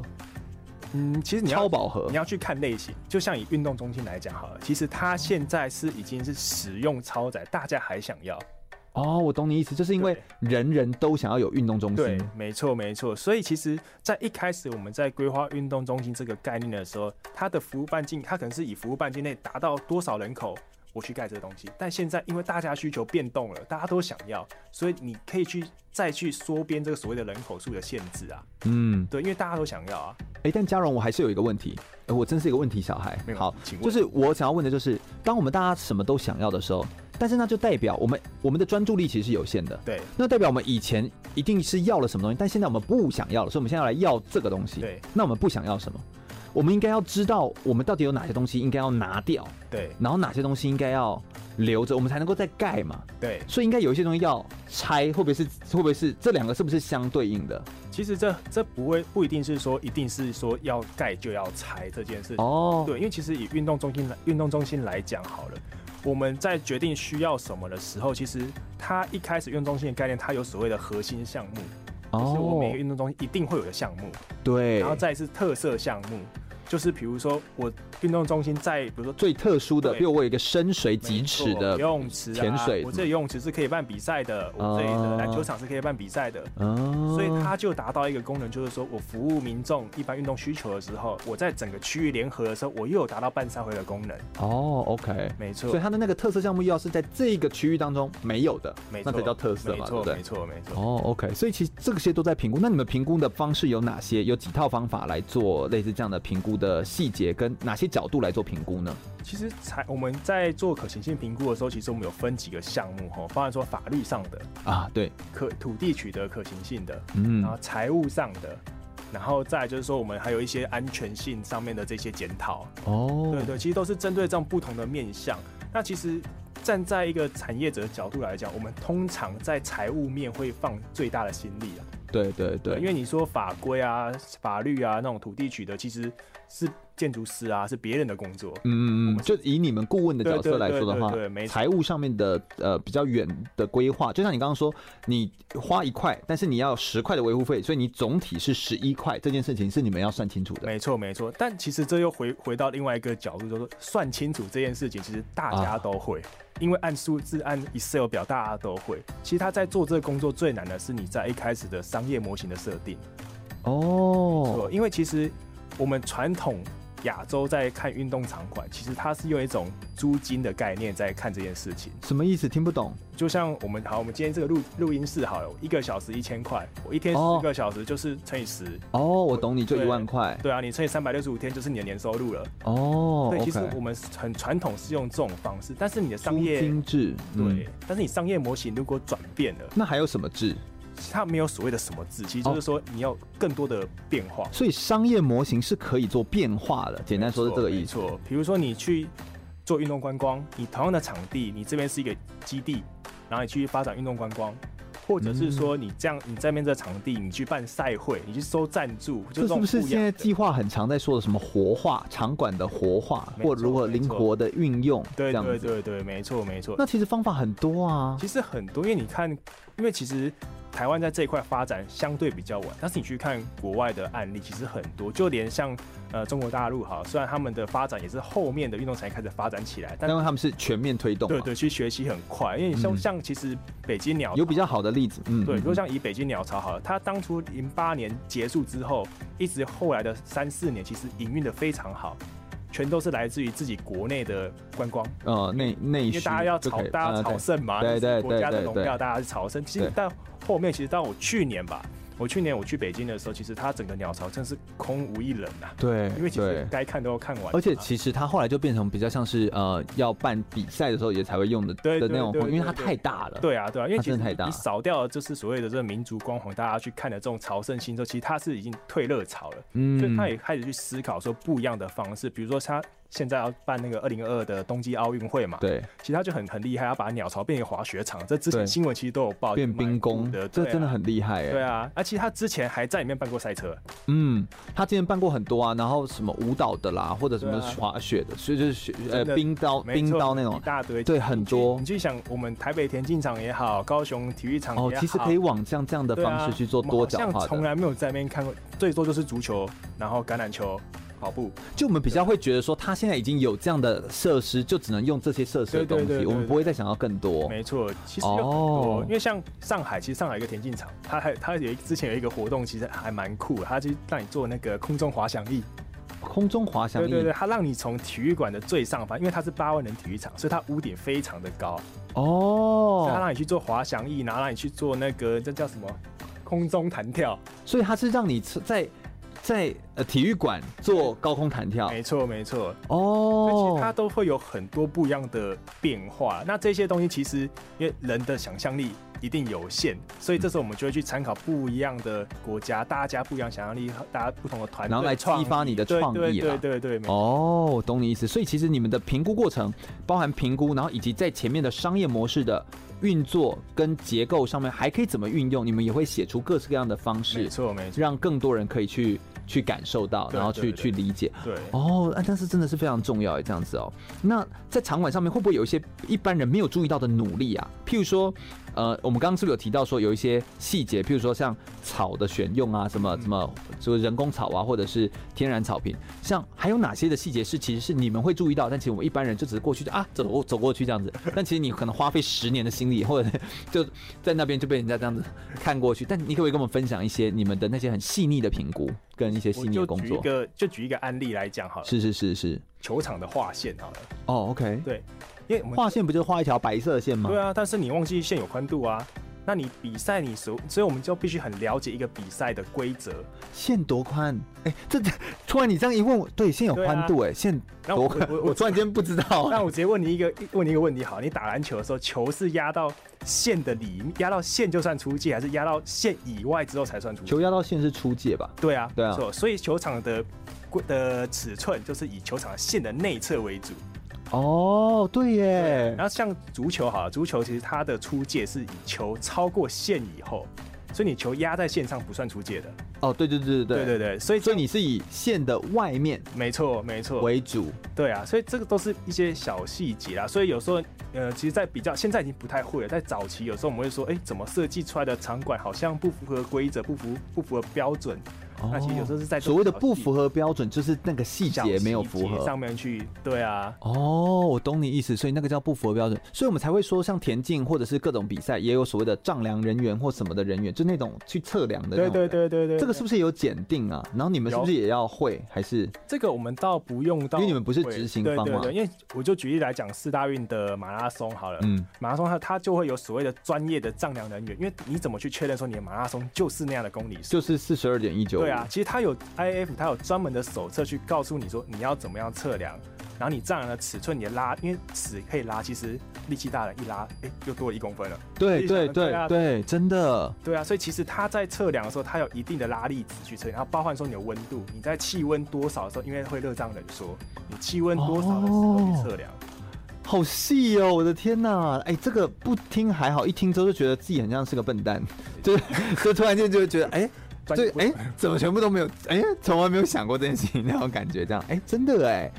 B: 嗯，其实你要
A: 超饱和，
B: 你要去看类型。就像以运动中心来讲好了，其实它现在是已经是使用超载，大家还想要。
A: 哦，我懂你意思，就是因为人人都想要有运动中心。
B: 对，没错没错。所以其实，在一开始我们在规划运动中心这个概念的时候，它的服务半径，它可能是以服务半径内达到多少人口。我去盖这个东西，但现在因为大家需求变动了，大家都想要，所以你可以去再去缩编这个所谓的人口数的限制啊。嗯，对，因为大家都想要啊。
A: 哎、欸，但嘉荣，我还是有一个问题，我真是一个问题小孩。好，
B: 请问。
A: 就是我想要问的就是，当我们大家什么都想要的时候，但是那就代表我们我们的专注力其实是有限的。
B: 对，
A: 那代表我们以前一定是要了什么东西，但现在我们不想要了，所以我们现在要来要这个东西。
B: 对，
A: 那我们不想要什么？我们应该要知道我们到底有哪些东西应该要拿掉，
B: 对，
A: 然后哪些东西应该要留着，我们才能够再盖嘛，
B: 对，
A: 所以应该有一些东西要拆，会不会是会不会是这两个是不是相对应的？
B: 其实这这不会不一定是说一定是说要盖就要拆这件事情。
A: 哦，
B: 对，因为其实以运动中心来运动中心来讲好了，我们在决定需要什么的时候，其实它一开始运动中心的概念，它有所谓的核心项目，哦，就是我每个运动中心一定会有的项目，
A: 对，
B: 然后再是特色项目。就是比如说，我运动中心在比如说
A: 最特殊的，比如我有一个深水几尺的
B: 游泳池、
A: 潜水，
B: 我这游泳池是可以办比赛的，我这里的篮球场是可以办比赛的，所以它就达到一个功能，就是说我服务民众一般运动需求的时候，我在整个区域联合的时候，我又有达到半赛会的功能。
A: 哦，OK，
B: 没错。
A: 所以它的那个特色项目要是在这个区域当中没有的，那才叫特色嘛，对不对？
B: 没错，没错。
A: 哦，OK，所以其实这些都在评估。那你们评估的方式有哪些？有几套方法来做类似这样的评估的细节？跟哪些角度来做评估呢？
B: 其实才我们在做可行性评估的时候，其实我们有分几个项目哈，包含说法律上的
A: 啊，对，
B: 可土地取得可行性的，嗯，然后财务上的，然后再就是说我们还有一些安全性上面的这些检讨哦，对对，其实都是针对这样不同的面向。那其实站在一个产业者的角度来讲，我们通常在财务面会放最大的心力啊。
A: 对对
B: 对，因为你说法规啊、法律啊那种土地取得，其实是。建筑师啊，是别人的工作。嗯
A: 嗯嗯，就以你们顾问的角色来说的话，对，财务上面的呃比较远的规划，就像你刚刚说，你花一块，但是你要十块的维护费，所以你总体是十一块，这件事情是你们要算清楚的。
B: 没错没错，但其实这又回回到另外一个角度，就是算清楚这件事情，其实大家都会，啊、因为按数字按 Excel 表大家都会。其实他在做这个工作最难的是你在一开始的商业模型的设定。
A: 哦，
B: 因为其实我们传统。亚洲在看运动场馆，其实它是用一种租金的概念在看这件事情。
A: 什么意思？听不懂。
B: 就像我们好，我们今天这个录录音室好了，一个小时一千块，我一天十个小时就是乘以十。
A: 哦，我懂你，就一万块。
B: 对啊，你乘以三百六十五天就是你的年收入了。
A: 哦，
B: 对，其实我们很传统是用这种方式，但是你的商
A: 业
B: 对，但是你商业模型如果转变了，
A: 那还有什么制？
B: 它没有所谓的什么字，其实就是说你要更多的变化。
A: 所以商业模型是可以做变化的，简单说是这个意思。
B: 没错，比如说你去做运动观光，你同样的场地，你这边是一个基地。然后你去发展运动观光，或者是说你这样，你在那边这场地，你去办赛会，你去收赞助，
A: 这是不是现在计划很常在说的什么活化场馆的活化，或如何灵活的运用？
B: 对对对对，没错没错。
A: 那其实方法很多啊，
B: 其实很多，因为你看，因为其实。台湾在这一块发展相对比较晚，但是你去看国外的案例，其实很多，就连像呃中国大陆哈，虽然他们的发展也是后面的运动产业开始发展起来，但
A: 因为他们是全面推动，
B: 对对，去学习很快。因为你像、嗯、像其实北京鸟
A: 有比较好的例子，嗯，
B: 对，比如像以北京鸟巢好了，它当初零八年结束之后，一直后来的三四年，其实营运的非常好。全都是来自于自己国内的观光，
A: 呃，内内，
B: 因为大家要朝大家朝圣嘛，
A: 对对对，
B: 国家的荣耀，大家去朝圣。其实到后面，其实到我去年吧。我去年我去北京的时候，其实它整个鸟巢真是空无一人呐、啊。
A: 对，
B: 因为其实该看都要看完。
A: 而且其实它后来就变成比较像是呃要办比赛的时候也才会用的的那种，因为它太大了。
B: 对啊，对啊，因为其实
A: 太大，
B: 你扫掉就是所谓的这个民族光环，大家去看的这种朝圣心之后，其实它是已经退热潮了。嗯，所以他也开始去思考说不一样的方式，比如说他现在要办那个二零二二的冬季奥运会嘛。
A: 对，
B: 其实他就很很厉害，要把鸟巢变成滑雪场。这之前新闻其实都有报，
A: 变冰宫的，这真的很厉害哎。
B: 对啊，而且他之前还。在里面办过赛车，
A: 嗯，他之前办过很多啊，然后什么舞蹈的啦，或者什么滑雪的，所以就是雪呃冰刀冰刀那种
B: 一大堆，
A: 对，很多。
B: 你就想，我们台北田径场也好，高雄体育场也好，
A: 哦，其实可以往像这样的方式去做多角化的。
B: 从来没有在那边看过，最多就是足球，然后橄榄球。跑步，
A: 就我们比较会觉得说，他现在已经有这样的设施，就只能用这些设施的东西，我们不会再想要更多。
B: 没错，其实有很多，哦，因为像上海，其实上海一个田径场，它还它有之前有一个活动，其实还蛮酷的，它就让你做那个空中滑翔翼。
A: 空中滑翔翼，
B: 对对对，它让你从体育馆的最上方，因为它是八万人体育场，所以它屋顶非常的高。
A: 哦，
B: 它让你去做滑翔翼，然后让你去做那个这叫什么空中弹跳，
A: 所以它是让你在。在呃体育馆做高空弹跳，
B: 没错没错
A: 哦，
B: 其实它都会有很多不一样的变化。那这些东西其实因为人的想象力一定有限，所以这时候我们就会去参考不一样的国家，大家不一样想象力，大家不同的团队，
A: 然后来激发你的创意了。
B: 对对对对，
A: 哦，懂你意思。所以其实你们的评估过程包含评估，然后以及在前面的商业模式的。运作跟结构上面还可以怎么运用？你们也会写出各式各样的方式，
B: 没错没错，
A: 让更多人可以去去感受到，然后去去理解。
B: 对
A: 哦，但是真的是非常重要哎，这样子哦。那在场馆上面会不会有一些一般人没有注意到的努力啊？譬如说。呃，我们刚刚是不是有提到说有一些细节，譬如说像草的选用啊，什么什么，就是人工草啊，或者是天然草坪，像还有哪些的细节是其实是你们会注意到，但其实我们一般人就只是过去就啊走过走过去这样子，但其实你可能花费十年的心力，或者就在那边就被人家这样子看过去，但你可不可以跟我们分享一些你们的那些很细腻的评估跟一些细腻的工作？
B: 就举一个就举一个案例来讲好了，
A: 是是是是，
B: 球场的划线好了，
A: 哦、oh,，OK，
B: 对，因为
A: 画线不就是画一条白色的线吗？
B: 对啊，但是你忘记线有宽度啊。那你比赛你所，所以我们就必须很了解一个比赛的规则。
A: 线多宽？哎、欸，这突然你这样一问我，对，线有宽度、欸，哎、啊，线多宽？我我突然间不知道。
B: 那我直接问你一个问你一个问题，好，你打篮球的时候，球是压到线的里，压到线就算出界，还是压到线以外之后才算出界？
A: 球压到线是出界吧？
B: 对啊，
A: 对啊。
B: 所以球场的的尺寸就是以球场的线的内侧为主。
A: 哦，对耶。
B: 然后像足球好了，足球其实它的出界是以球超过线以后，所以你球压在线上不算出界的。
A: 哦，对对对对对
B: 对对对，所以
A: 所以你是以线的外面，
B: 没错没错
A: 为主。
B: 对啊，所以这个都是一些小细节啦。所以有时候呃，其实，在比较现在已经不太会了。在早期有时候我们会说，哎，怎么设计出来的场馆好像不符合规则，不符不符合标准。
A: 哦、
B: 那其实有时候是在
A: 所谓的不符合标准，就是那个细节没有符合
B: 上面去。对啊。
A: 哦，我懂你意思，所以那个叫不符合标准，所以我们才会说，像田径或者是各种比赛，也有所谓的丈量人员或什么的人员，就那种去测量的。
B: 对对对对对。
A: 这个是不是有检定啊？然后你们是不是也要会？还是
B: 这个我们倒不用到，
A: 因为你们不是执行方嘛。
B: 对对对，因为我就举例来讲，四大运的马拉松好了，嗯，马拉松它它就会有所谓的专业的丈量人员，因为你怎么去确认说你的马拉松就是那样的公里数？
A: 就是四十二点一九。
B: 对啊，其实它有 IAF，它有专门的手册去告诉你说你要怎么样测量，然后你丈量的尺寸，你的拉，因为尺可以拉，其实力气大了，一拉，哎、欸，又多了一公分了。
A: 对对对对，真的。
B: 对啊，所以其实它在测量的时候，它有一定的拉力值去测量，然后包含说你的温度，你在气温多少的时候，因为会热胀冷缩，你气温多少的时候去测量。哦
A: 好细哦，我的天哪！哎、欸，这个不听还好，一听之后就觉得自己很像是个笨蛋，就就突然间就会觉得，哎、欸，对，哎、欸，怎么全部都没有？哎、欸，从来没有想过这件事情那种感觉，这样，哎、欸，真的哎，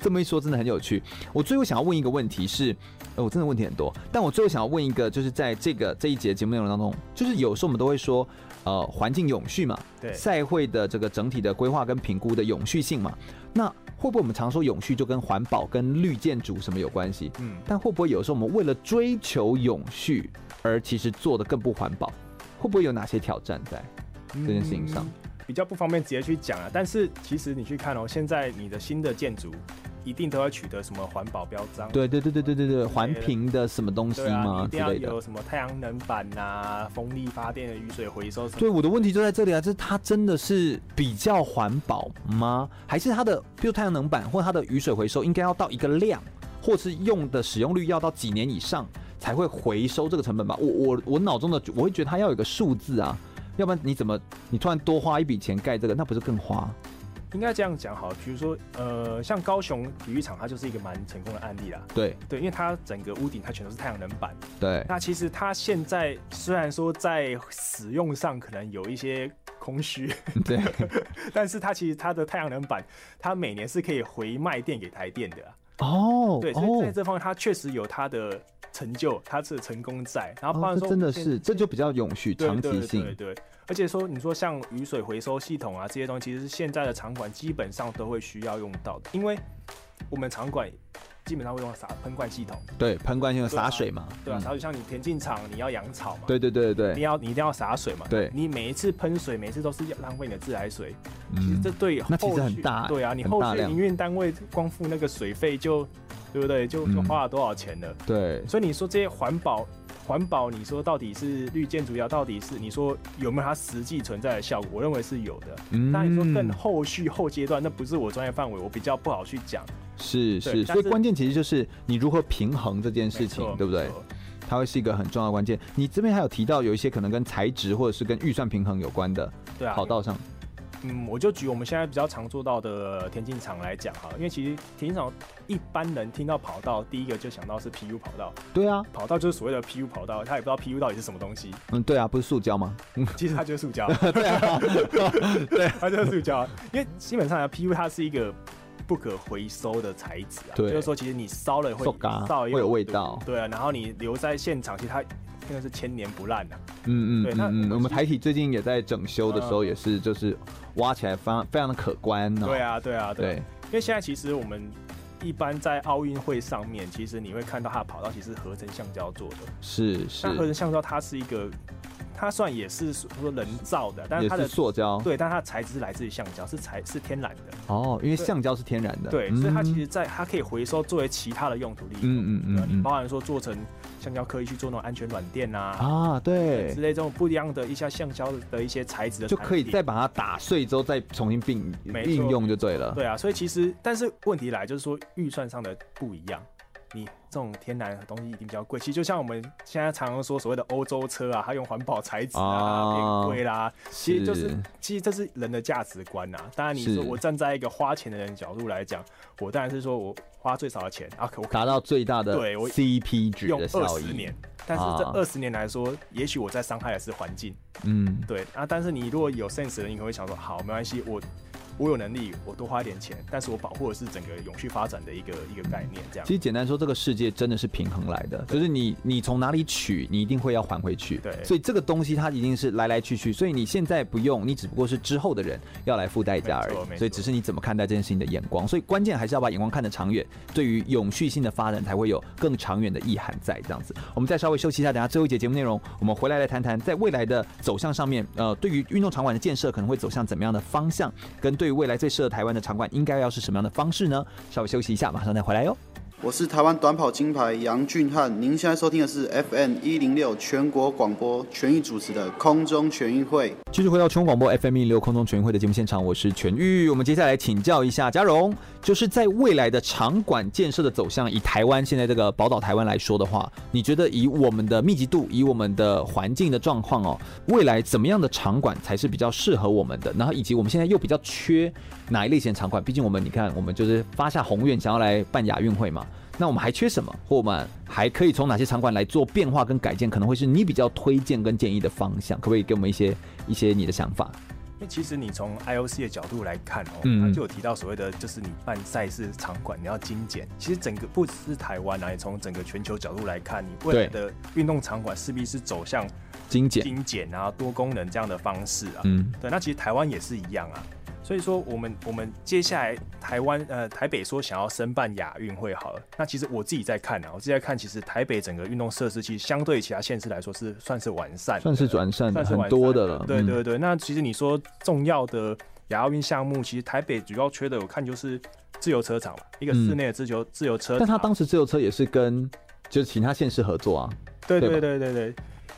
A: 这么一说真的很有趣。我最后想要问一个问题是，呃，我真的问题很多，但我最后想要问一个，就是在这个这一节节目内容当中，就是有时候我们都会说，呃，环境永续嘛，对，赛会的这个整体的规划跟评估的永续性嘛，那。会不会我们常说永续就跟环保、跟绿建筑什么有关系？嗯，但会不会有时候我们为了追求永续而其实做的更不环保？会不会有哪些挑战在这件事情上？
B: 嗯，比较不方便直接去讲啊。但是其实你去看哦，现在你的新的建筑。一定都要取得什么环保标章？
A: 对对对对对对对，环评的什么东西吗？
B: 啊、一定要有什么太阳能板啊、风力发电的雨水回收什么？
A: 对，我的问题就在这里啊，就是它真的是比较环保吗？还是它的，比如太阳能板或它的雨水回收，应该要到一个量，或是用的使用率要到几年以上才会回收这个成本吧？我我我脑中的我会觉得它要有个数字啊，要不然你怎么你突然多花一笔钱盖这个，那不是更花？
B: 应该这样讲好，比如说，呃，像高雄体育场，它就是一个蛮成功的案例啦。
A: 对对，
B: 因为它整个屋顶它全都是太阳能板。
A: 对。
B: 那其实它现在虽然说在使用上可能有一些空虚，
A: 对，
B: 但是它其实它的太阳能板，它每年是可以回卖电给台电的。
A: 哦。
B: 对，所以在这方面它确实有它的成就，它是成功在。然后不然说、
A: 哦、真的是，这就比较永续、长期性。
B: 对，对对对。而且说，你说像雨水回收系统啊这些东西，其实是现在的场馆基本上都会需要用到的，因为我们场馆基本上会用洒喷灌系统。
A: 对，喷灌系统洒水嘛。
B: 对啊，洒水像你田径场你要养草嘛。
A: 对对对对，
B: 你要你一定要洒水嘛。
A: 对，
B: 你每一次喷水，每次都是要浪费你的自来水。
A: 嗯。
B: 其实这对
A: 那其实很大。
B: 对啊，你后续营运单位光付那个水费就，对不对？就就花了多少钱了？
A: 嗯。对。
B: 所以你说这些环保。环保，你说到底是绿建筑要到底是你说有没有它实际存在的效果？我认为是有的。嗯，但你说更后续后阶段，那不是我专业范围，我比较不好去讲。
A: 是是，所以关键其实就是你如何平衡这件事情，对不对？它会是一个很重要的关键。你这边还有提到有一些可能跟材质或者是跟预算平衡有关的，对啊，跑道上。
B: 嗯，我就举我们现在比较常做到的田径场来讲哈，因为其实田径场一般人听到跑道，第一个就想到是 PU 跑道。
A: 对啊，
B: 跑道就是所谓的 PU 跑道，他也不知道 PU 到底是什么东西。
A: 嗯，对啊，不是塑胶吗？嗯，
B: 其实它就是塑胶。
A: 对啊，对，
B: 它就是塑胶。因为基本上啊，PU 它是一个不可回收的材质啊，就是说其实你烧了会
A: 烧，会有味道。
B: 对啊，然后你留在现场，其实它。真的是千年不烂的，
A: 嗯嗯，对，那我们台体最近也在整修的时候，也是就是挖起来非常非常的可观。
B: 对啊，对啊，对，因为现在其实我们一般在奥运会上面，其实你会看到它的跑道其实是合成橡胶做的，
A: 是是。
B: 那合成橡胶它是一个，它算也是说人造的，但是它的
A: 塑胶，
B: 对，但它的材质是来自于橡胶，是材是天然的。
A: 哦，因为橡胶是天然的，
B: 对，所以它其实在它可以回收作为其他的用途利用，嗯嗯嗯，包含说做成。橡胶可以去做那种安全软垫啊，
A: 啊，对，
B: 之类这种不一样的一些橡胶的一些材质的，
A: 就可以再把它打碎之后再重新并运用就对了。
B: 对啊，所以其实但是问题来就是说预算上的不一样。你这种天然的东西一定比较贵，其实就像我们现在常常说所谓的欧洲车啊，它用环保材质啊，变贵啦。其实就是，其实这是人的价值观呐。当然，你说我站在一个花钱的人角度来讲，我当然是说我花最少的钱啊，我
A: 达到最大的对我 CP 值的效益。用二十
B: 年，但是这二十年来说，也许我在伤害的是环境。
A: 嗯，
B: 对啊。但是你如果有 sense 的人，你可能会想说，好，没关系，我。我有能力，我多花一点钱，但是我保护的是整个永续发展的一个一个概念。这样，
A: 其实简单说，这个世界真的是平衡来的，就是你你从哪里取，你一定会要还回去。
B: 对，
A: 所以这个东西它一定是来来去去，所以你现在不用，你只不过是之后的人要来付代价而已。所以只是你怎么看待这件事情的眼光。所以关键还是要把眼光看得长远，对于永续性的发展才会有更长远的意涵在。这样子，我们再稍微休息一下，等下最后一节节目内容，我们回来来谈谈在未来的走向上面，呃，对于运动场馆的建设可能会走向怎么样的方向，跟对未来最适合台湾的场馆应该要是什么样的方式呢？稍微休息一下，马上再回来哟。
F: 我是台湾短跑金牌杨俊翰，您现在收听的是 FM 一零六全国广播全域主持的空中全运会。
A: 继续回到全国广播 FM 一零六空中全运会的节目现场，我是全玉。我们接下来请教一下嘉荣，就是在未来的场馆建设的走向，以台湾现在这个宝岛台湾来说的话，你觉得以我们的密集度，以我们的环境的状况哦，未来怎么样的场馆才是比较适合我们的？然后以及我们现在又比较缺哪一类型的场馆？毕竟我们你看，我们就是发下宏愿，想要来办亚运会嘛。那我们还缺什么？或我们还可以从哪些场馆来做变化跟改建？可能会是你比较推荐跟建议的方向，可不可以给我们一些一些你的想法？
B: 因为其实你从 IOC 的角度来看哦，
A: 嗯，
B: 他就有提到所谓的，就是你办赛事场馆你要精简。其实整个不只是台湾啊，也从整个全球角度来看，你未来的运动场馆势必是走向
A: 精简、
B: 精简啊、多功能这样的方式啊。
A: 嗯，
B: 对，那其实台湾也是一样啊。所以说，我们我们接下来台湾呃台北说想要申办亚运会好了，那其实我自己在看啊，我自己在看，其实台北整个运动设施其实相对其他县市来说是算是完善，
A: 算是完善，
B: 算是
A: 很多的了。
B: 对对对，那其实你说重要的亚奥运项目，其实台北主要缺的，我看就是自由车场嘛，一个室内的自由自由车。
A: 但他当时自由车也是跟就是其他县市合作啊。
B: 对对对对对。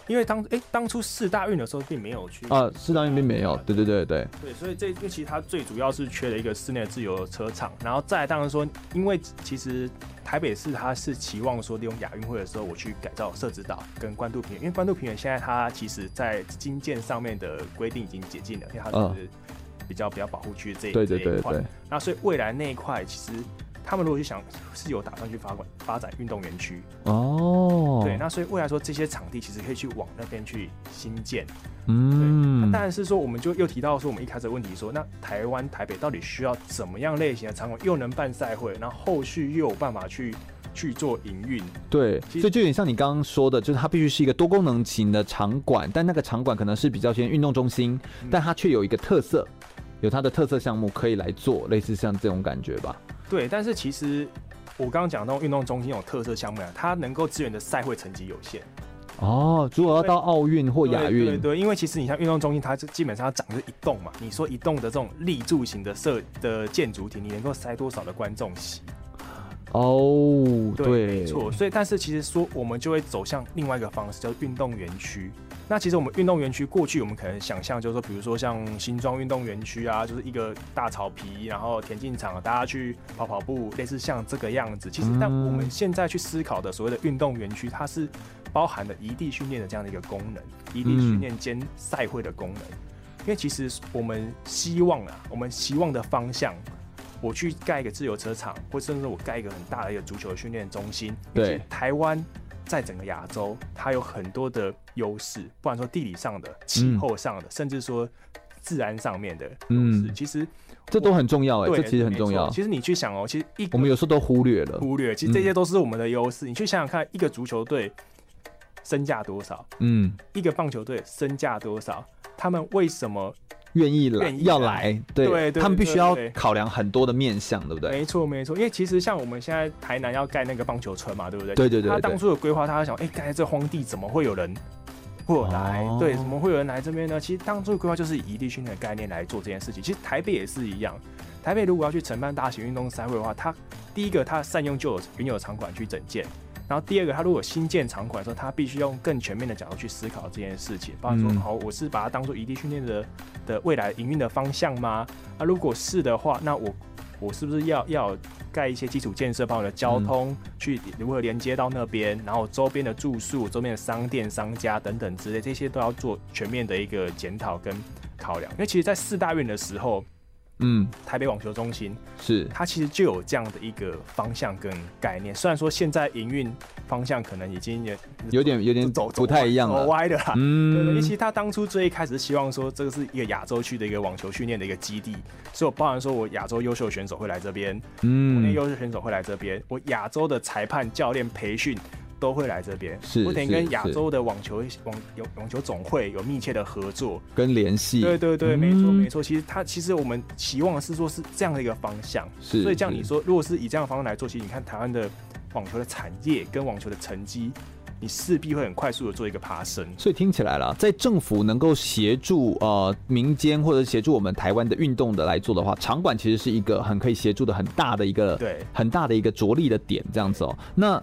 B: 因为当哎、欸、当初四大运的时候并没有去
A: 啊，四大运并没有，对。对对对
B: 对，所以这因为其实它最主要是缺了一个室内自由车场，然后再来当然说，因为其实台北市它是期望说利用亚运会的时候，我去改造设置岛跟关渡平原，因为关渡平原现在它其实在经建上面的规定已经解禁了，因为它是比较比较保护区这一对对对对，那所以未来那一块其实。他们如果去想是有打算去发展发展运动园区。
A: 哦，
B: 对，那所以未来说这些场地其实可以去往那边去新建，
A: 嗯，
B: 当然是说我们就又提到说我们一开始的问题说，那台湾台北到底需要怎么样类型的场馆，又能办赛会，然后后续又有办法去去做营运？
A: 对，所以就有点像你刚刚说的，就是它必须是一个多功能型的场馆，但那个场馆可能是比较偏运动中心，嗯，但它却有一个特色，有它的特色项目可以来做，类似像这种感觉吧。
B: 对，但是其实我刚刚讲到运动中心有特色项目啊，它能够支援的赛会成绩有限。
A: 哦，如果要到奥运或亚运，
B: 对，对对，因为其实你像运动中心，它是基本上它长的一栋嘛，你说一栋的这种立柱型的设的建筑体，你能够塞多少的观众席？
A: 哦，对，
B: 对没错。所以，但是其实说我们就会走向另外一个方式，叫运动园区。那其实我们运动园区过去我们可能想象就是说，比如说像新庄运动园区啊，就是一个大草皮，然后田径场，大家去跑跑步，类似像这个样子。其实，但我们现在去思考的所谓的运动园区，它是包含了移地训练的这样的一个功能，移地训练兼赛会的功能。因为其实我们希望啊，我们希望的方向，我去盖一个自由车场，或甚至我盖一个很大的一个足球训练中心。
A: 对，
B: 台湾。在整个亚洲，它有很多的优势，不管说地理上的、气候上的，嗯、甚至说治安上面的优势，嗯，其实
A: 这都很重要哎，这其实很重要。
B: 其实你去想哦，其实一
A: 我们有时候都忽略了，
B: 忽略，其实这些都是我们的优势，嗯。你去想想看，一个足球队身价多少？嗯，一个棒球队身价多少？他们为什么？
A: 愿意来，要
B: 来，对，
A: 他们必须要考量很多的面向，对不对？
B: 没错，没错。因为其实像我们现在台南要盖那个棒球村嘛，对不对？
A: 对对对，对。
B: 他当初的规划，他想，哎、欸，盖在这荒地，怎么会有人过来、哦？对，怎么会有人来这边呢？其实当初的规划就是以移地训练的概念来做这件事情。其实台北也是一样，台北如果要去承办大型运动赛会的话，它第一个，它善用旧有原有场馆去整建。然后第二个，他如果新建场馆的时候，他必须用更全面的角度去思考这件事情。包括说，好，我是把它当做移地训练的的未来营运的方向吗？啊，如果是的话，那我我是不是要要盖一些基础建设，包括的交通去如何连接到那边，然后周边的住宿、周边的商店、商家等等之类，这些都要做全面的一个检讨跟考量。因为其实，在四大运的时候，
A: 嗯，
B: 台北网球中心
A: 是
B: 它其实就有这样的一个方向跟概念。虽然说现在营运方向可能已经也
A: 有点有点
B: 走
A: 不太一样了，
B: 走歪的啦。
A: 嗯，
B: 对，对，其实他当初最一开始希望说这个是一个亚洲区的一个网球训练的一个基地，所以我包含说我亚洲优秀选手会来这边，嗯，国内优秀选手会来这边，我亚洲的裁判、教练培训。都会来这边，
A: 是
B: 不等于跟亚洲的网球网有网球总会有密切的合作
A: 跟联系。
B: 对对对，没错没错。其实他其实我们期望的是说是这样的一个方向，
A: 是。
B: 所以这样你说，如果是以这样的方向来做，其实你看台湾的网球的产业跟网球的成绩，你势必会很快速的做一个爬升。
A: 所以听起来了，在政府能够协助呃民间或者协助我们台湾的运动的来做的话，场馆其实是一个很可以协助的很大的一个
B: 对很
A: 大的一个着力的点，这样子哦。那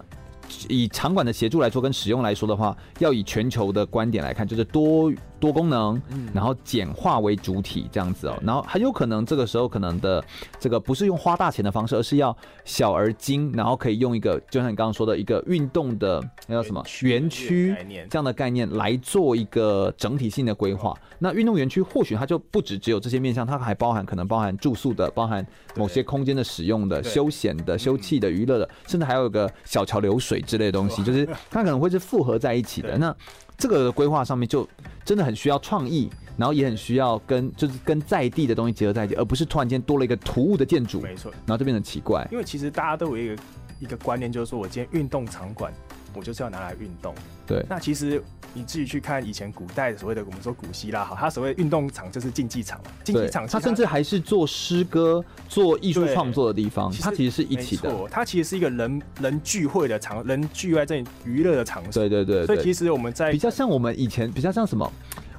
A: 以场馆的协助来说，跟使用来说的话，要以全球的观点来看，就是多。多功能，然后简化为主体这样子哦，然后很有可能这个时候可能的这个不是用花大钱的方式，而是要小而精，然后可以用一个就像你刚刚说的一个运动的那叫什么园区这样的概念来做一个整体性的规划。那运动园区或许它就不只只有这些面向，它还包含可能包含住宿的，包含某些空间的使用的、休闲的、休憩的、娱乐的，甚至还有个小桥流水之类的东西，就是它可能会是复合在一起的。那这个规划上面就真的很需要创意，然后也很需要跟就是跟在地的东西结合在一起，而不是突然间多了一个突兀的建筑，
B: 没错，
A: 然后就变得奇怪。
B: 因为其实大家都有一个一个观念，就是说我今天运动场馆，我就是要拿来运动。
A: 对，
B: 那其实你自己去看以前古代所谓的我们说古希腊，哈，它所谓运动场就是竞技场嘛，竞技场它
A: 甚至还是做诗歌、做艺术创作的地方，它其实是一起的。
B: 它其实是一个人人聚会的场，人聚会在这里娱乐的场所。
A: 对对对，
B: 所以其实我们在
A: 比较像我们以前比较像什么？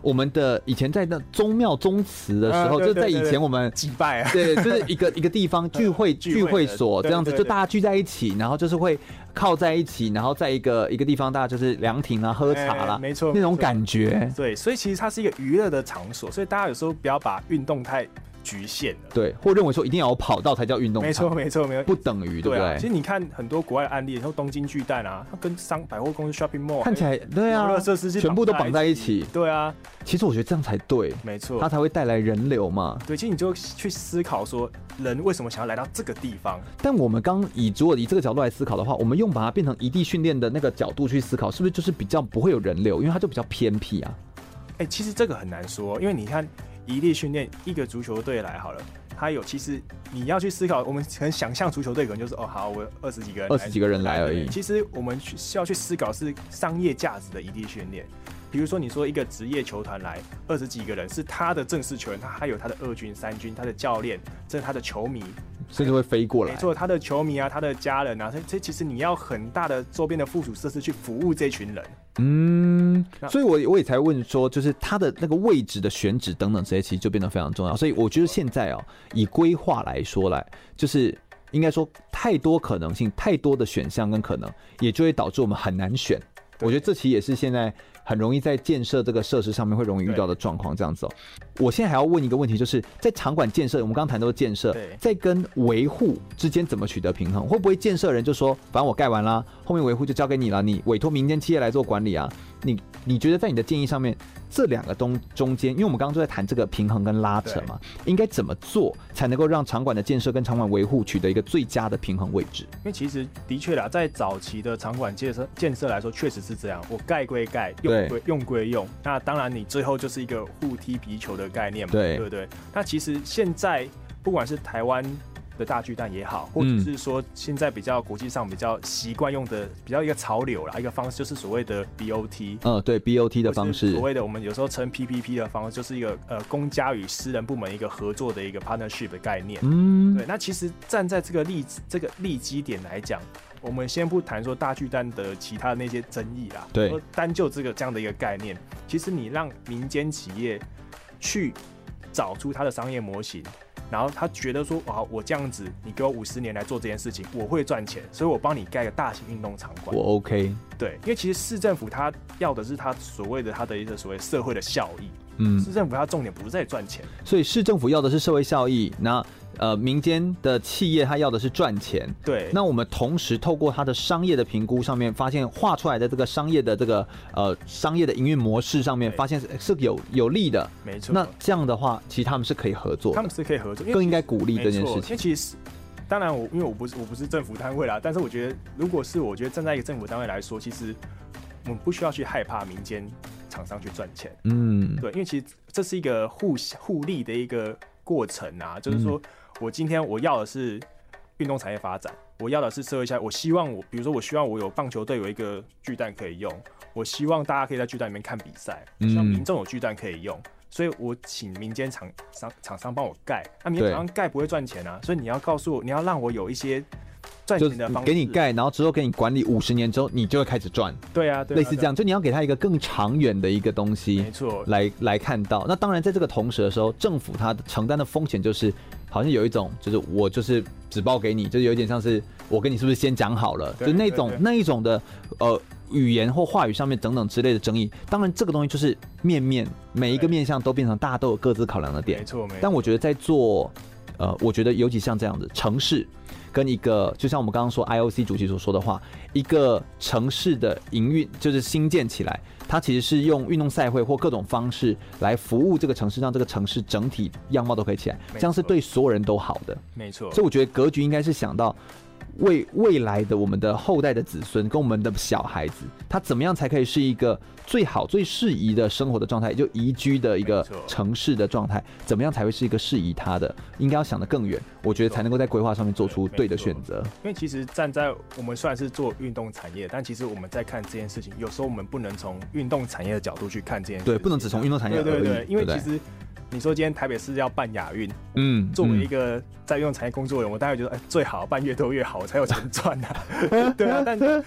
A: 我们的以前在那宗庙宗祠的时候，就是在以前我们
B: 祭拜啊，
A: 对，就是一个一个地方聚会 聚会所这样子，就大家聚在一起，然后就是会靠在一起，然后在一个一个地方，大家就是凉亭啊，喝茶啦，
B: 没错，
A: 那种感觉。
B: 对，所以其实它是一个娱乐的场所，所以大家有时候不要把运动太局限了，
A: 对，或认为说一定要有跑道才叫运动，
B: 没错没错没错，
A: 不等于对不对？
B: 其实你看很多国外的案例，然后东京巨蛋啊，它跟商百货公司 shopping mall
A: 看起来对啊，
B: 设施
A: 全部都绑在一起，
B: 对啊。
A: 其实我觉得这样才对，
B: 没错，
A: 它才会带来人流嘛。
B: 对，其实你就去思考说，人为什么想要来到这个地方？
A: 但我们刚以如果以这个角度来思考的话，我们用把它变成移地训练的那个角度去思考，是不是就是比较不会有人流？因为它就比较偏僻啊。
B: 哎，其实这个很难说，因为你看移地训练一个足球队来好了。他有，其实你要去思考，我们可能想象足球队可能就是哦，好，我二十几个人，
A: 二十几个人来而已。
B: 其实我们需要去思考是商业价值的一地训练。比如说，你说一个职业球团来二十几个人，是他的正式球员，他还有他的二军、三军，他的教练，这是他的球迷，
A: 甚至会飞过来。
B: 没错，他的球迷啊，他的家人啊，这这其实你要很大的周边的附属设施去服务这群人。
A: 嗯，所以我我也才问说，就是他的那个位置的选址等等这些，其实就变得非常重要。所以我觉得现在哦，以规划来说来，就是应该说太多可能性，太多的选项跟可能，也就会导致我们很难选。我觉得这其实也是现在。很容易在建设这个设施上面会容易遇到的状况，这样子哦。我现在还要问一个问题，就是在场馆建设，我们刚刚谈到的建设，在跟维护之间怎么取得平衡？会不会建设人就说，反正我盖完啦，后面维护就交给你了，你委托民间企业来做管理啊？你你觉得在你的建议上面，这两个东中间，因为我们刚刚都在谈这个平衡跟拉扯嘛，应该怎么做才能够让场馆的建设跟场馆维护取得一个最佳的平衡位置？
B: 因为其实的确啦，在早期的场馆建设建设来说，确实是这样，我盖归盖，用归用归用。那当然，你最后就是一个互踢皮球的概念嘛，对，对不对？那其实现在不管是台湾。的大巨蛋也好，或者是说现在比较国际上比较习惯用的比较一个潮流啦，一个方式就是所谓的 BOT。
A: 嗯，对，BOT 的方式，
B: 所谓的我们有时候称 PPP 的方式，就是一个呃公家与私人部门一个合作的一个 partnership 的概念。嗯，对。那其实站在这个例子这个利基点来讲，我们先不谈说大巨蛋的其他的那些争议啦，
A: 对，
B: 单就这个这样的一个概念，其实你让民间企业去找出他的商业模型。然后他觉得说，哇，我这样子，你给我五十年来做这件事情，我会赚钱，所以我帮你盖个大型运动场馆。
A: 我 OK。
B: 对，因为其实市政府他要的是他所谓的他的一个所谓社会的效益。嗯，市政府他重点不是在赚钱，
A: 所以市政府要的是社会效益。那呃民间的企业，他要的是赚钱。
B: 对。
A: 那我们同时透过它的商业的评估上面，发现画出来的这个商业的这个呃商业的营运模式上面，发现是是有有利的。
B: 没错。
A: 那这样的话，其实他们是可以合作。
B: 他们是可以合作，
A: 更应该鼓励这件事情。
B: 因为其实，当然我因为我不是我不是政府单位啦，但是我觉得，如果是我觉得站在一个政府单位来说，其实我们不需要去害怕民间厂商去赚钱。
A: 嗯，
B: 对，因为其实这是一个互互利的一个过程啊，就是说我今天我要的是运动产业发展，我要的是社会下，我希望我比如说我希望我有棒球队有一个巨蛋可以用，我希望大家可以在巨蛋里面看比赛，希望民众有巨蛋可以用。所以我请民间厂商厂商帮我盖，那民间厂商盖不会赚钱啊，所以你要告诉我，你要让我有一些赚钱的方式，
A: 给你盖，然后之后给你管理五十年之后，你就会开始赚。
B: 对啊，对啊，
A: 类似这样，就你要给他一个更长远的一个东西，
B: 没错，
A: 来来看到。那当然，在这个同时的时候，政府它承担的风险就是，好像有一种就是我就是只报给你，就是有点像是我跟你是不是先讲好了，就那种那一种的呃。语言或话语上面等等之类的争议，当然这个东西就是面面每一个面向都变成大家都有各自考量的点。
B: 没错，没错。
A: 但我觉得在做，呃，我觉得尤其像这样子城市，跟一个就像我们刚刚说 IOC 主席所说的话，一个城市的营运就是新建起来，它其实是用运动赛会或各种方式来服务这个城市，让这个城市整体样貌都可以起来，这样是对所有人都好的。
B: 没错。
A: 所以我觉得格局应该是想到。为未来的我们的后代的子孙跟我们的小孩子，他怎么样才可以是一个最好最适宜的生活的状态，也就宜居的一个城市的状态，怎么样才会是一个适宜他的？应该要想得更远，我觉得才能够在规划上面做出对的选择。
B: 因为其实站在我们虽然是做运动产业，但其实我们在看这件事情，有时候我们不能从运动产业的角度去看这件事情，
A: 对，不能只从运动产业
B: 对对对，因
A: 为
B: 其实。你说今天台北市要办亚运，
A: 嗯，
B: 作为一个在运动产业工作的人，我大概觉得，哎，最好办越多越好，我才有钱赚啊。对啊，但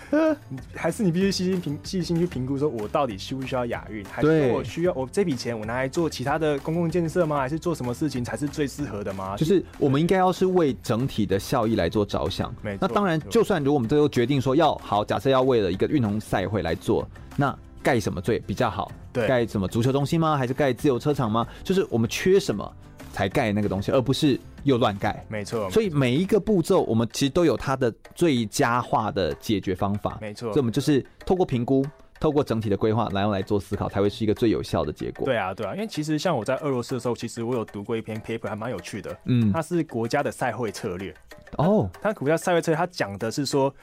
B: 还是你必须细心评细心去评估，说我到底需不需要亚运，还是我需要我这笔钱我拿来做其他的公共建设吗？还是做什么事情才是最适合的吗？
A: 就是我们应该要是为整体的效益来做着想。那当然，就算如果我们最后决定说要好，假设要为了一个运动赛会来做，那。盖什么最比较好？
B: 对，
A: 盖什么足球中心吗？还是盖自由车场吗？就是我们缺什么才盖那个东西，而不是又乱盖。
B: 没错。
A: 所以每一个步骤，我们其实都有它的最佳化的解决方法。
B: 没错。
A: 所以我们就是透过评估，透过整体的规划来用来做思考，才会是一个最有效的结果。
B: 对啊，对啊。因为其实像我在俄罗斯的时候，其实我有读过一篇 paper，还蛮有趣的。
A: 嗯。
B: 它是国家的赛会策略。
A: 哦。
B: 它国家赛会策略，它讲的是说。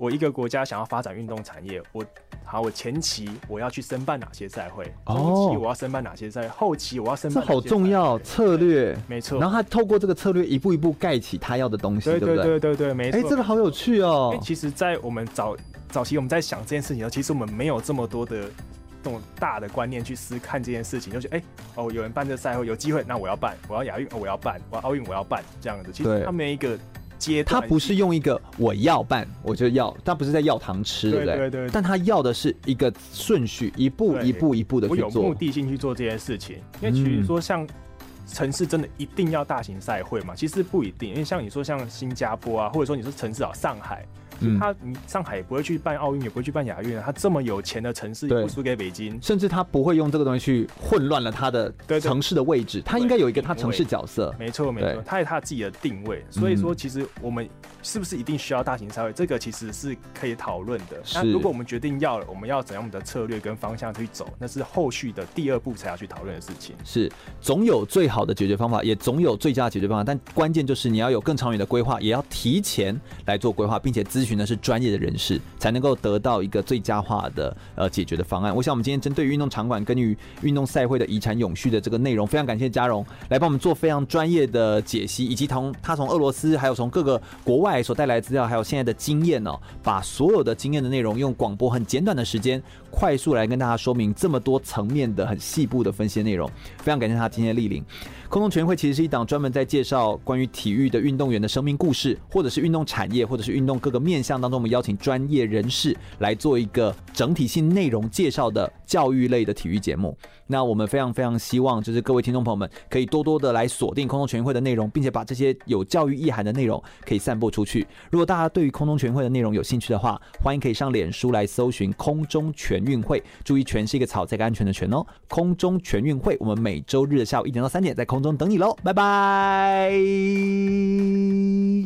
B: 我一个国家想要发展运动产业，我好，我前期我要去申办哪些赛会，中期我要申办哪些赛会，后期我要申办。
A: 这好重要，策略
B: 没错。
A: 然后他透过这个策略一步一步盖起他要的东西，对
B: 对对对对对，没错。
A: 哎，这个好有趣哦。
B: 其实，在我们早早期我们在想这件事情的时候，其实我们没有这么多的这种大的观念去思看这件事情，就是哎哦，有人办这赛会有机会，那我要办，我要亚运，我要办，我要奥运，我要办这样子。其实他没一个。
A: 他不是用一个我要办，我就要，他不是在要糖吃，对不对？对对对。但他要的是一个顺序，一步一步一步的去做。
B: 我有目的性去做这件事情，因为其实说像城市真的一定要大型赛会嘛？其实不一定，因为像你说像新加坡啊，或者说你说城市啊，上海。他，你上海也不会去办奥运，也不会去办亚运。他这么有钱的城市，也不输给北京。
A: 甚至他不会用这个东西去混乱了他的城市的位置。他应该有一个他城市角色。
B: 没错，没错，他有他自己的定位。所以说，其实我们是不是一定需要大型赛会？这个其实是可以讨论的。那如果我们决定要了，我们要怎样的策略跟方向去走？那是后续的第二步才要去讨论的事情。
A: 是，总有最好的解决方法，也总有最佳的解决方法。但关键就是你要有更长远的规划，也要提前来做规划，并且咨询是专业的人士，才能够得到一个最佳化的呃解决的方案。我想我们今天针对于运动场馆跟于运动赛会的遗产永续的这个内容，非常感谢嘉荣来帮我们做非常专业的解析，以及同他从俄罗斯还有从各个国外所带来的资料，还有现在的经验呢，把所有的经验的内容用广播很简短的时间，快速来跟大家说明这么多层面的很细部的分析内容。非常感谢他今天的莅临。空中全会其实是一档专门在介绍关于体育的运动员的生命故事，或者是运动产业，或者是运动各个面向当中，我们邀请专业人士来做一个整体性内容介绍的教育类的体育节目。那我们非常非常希望，就是各位听众朋友们可以多多的来锁定空中全运会的内容，并且把这些有教育意涵的内容可以散播出去。如果大家对于空中全运会的内容有兴趣的话，欢迎可以上脸书来搜寻空中全运会，注意全是一个草，这个安全的全哦。空中全运会，我们每周日的下午一点到三点在空中等你喽，拜拜。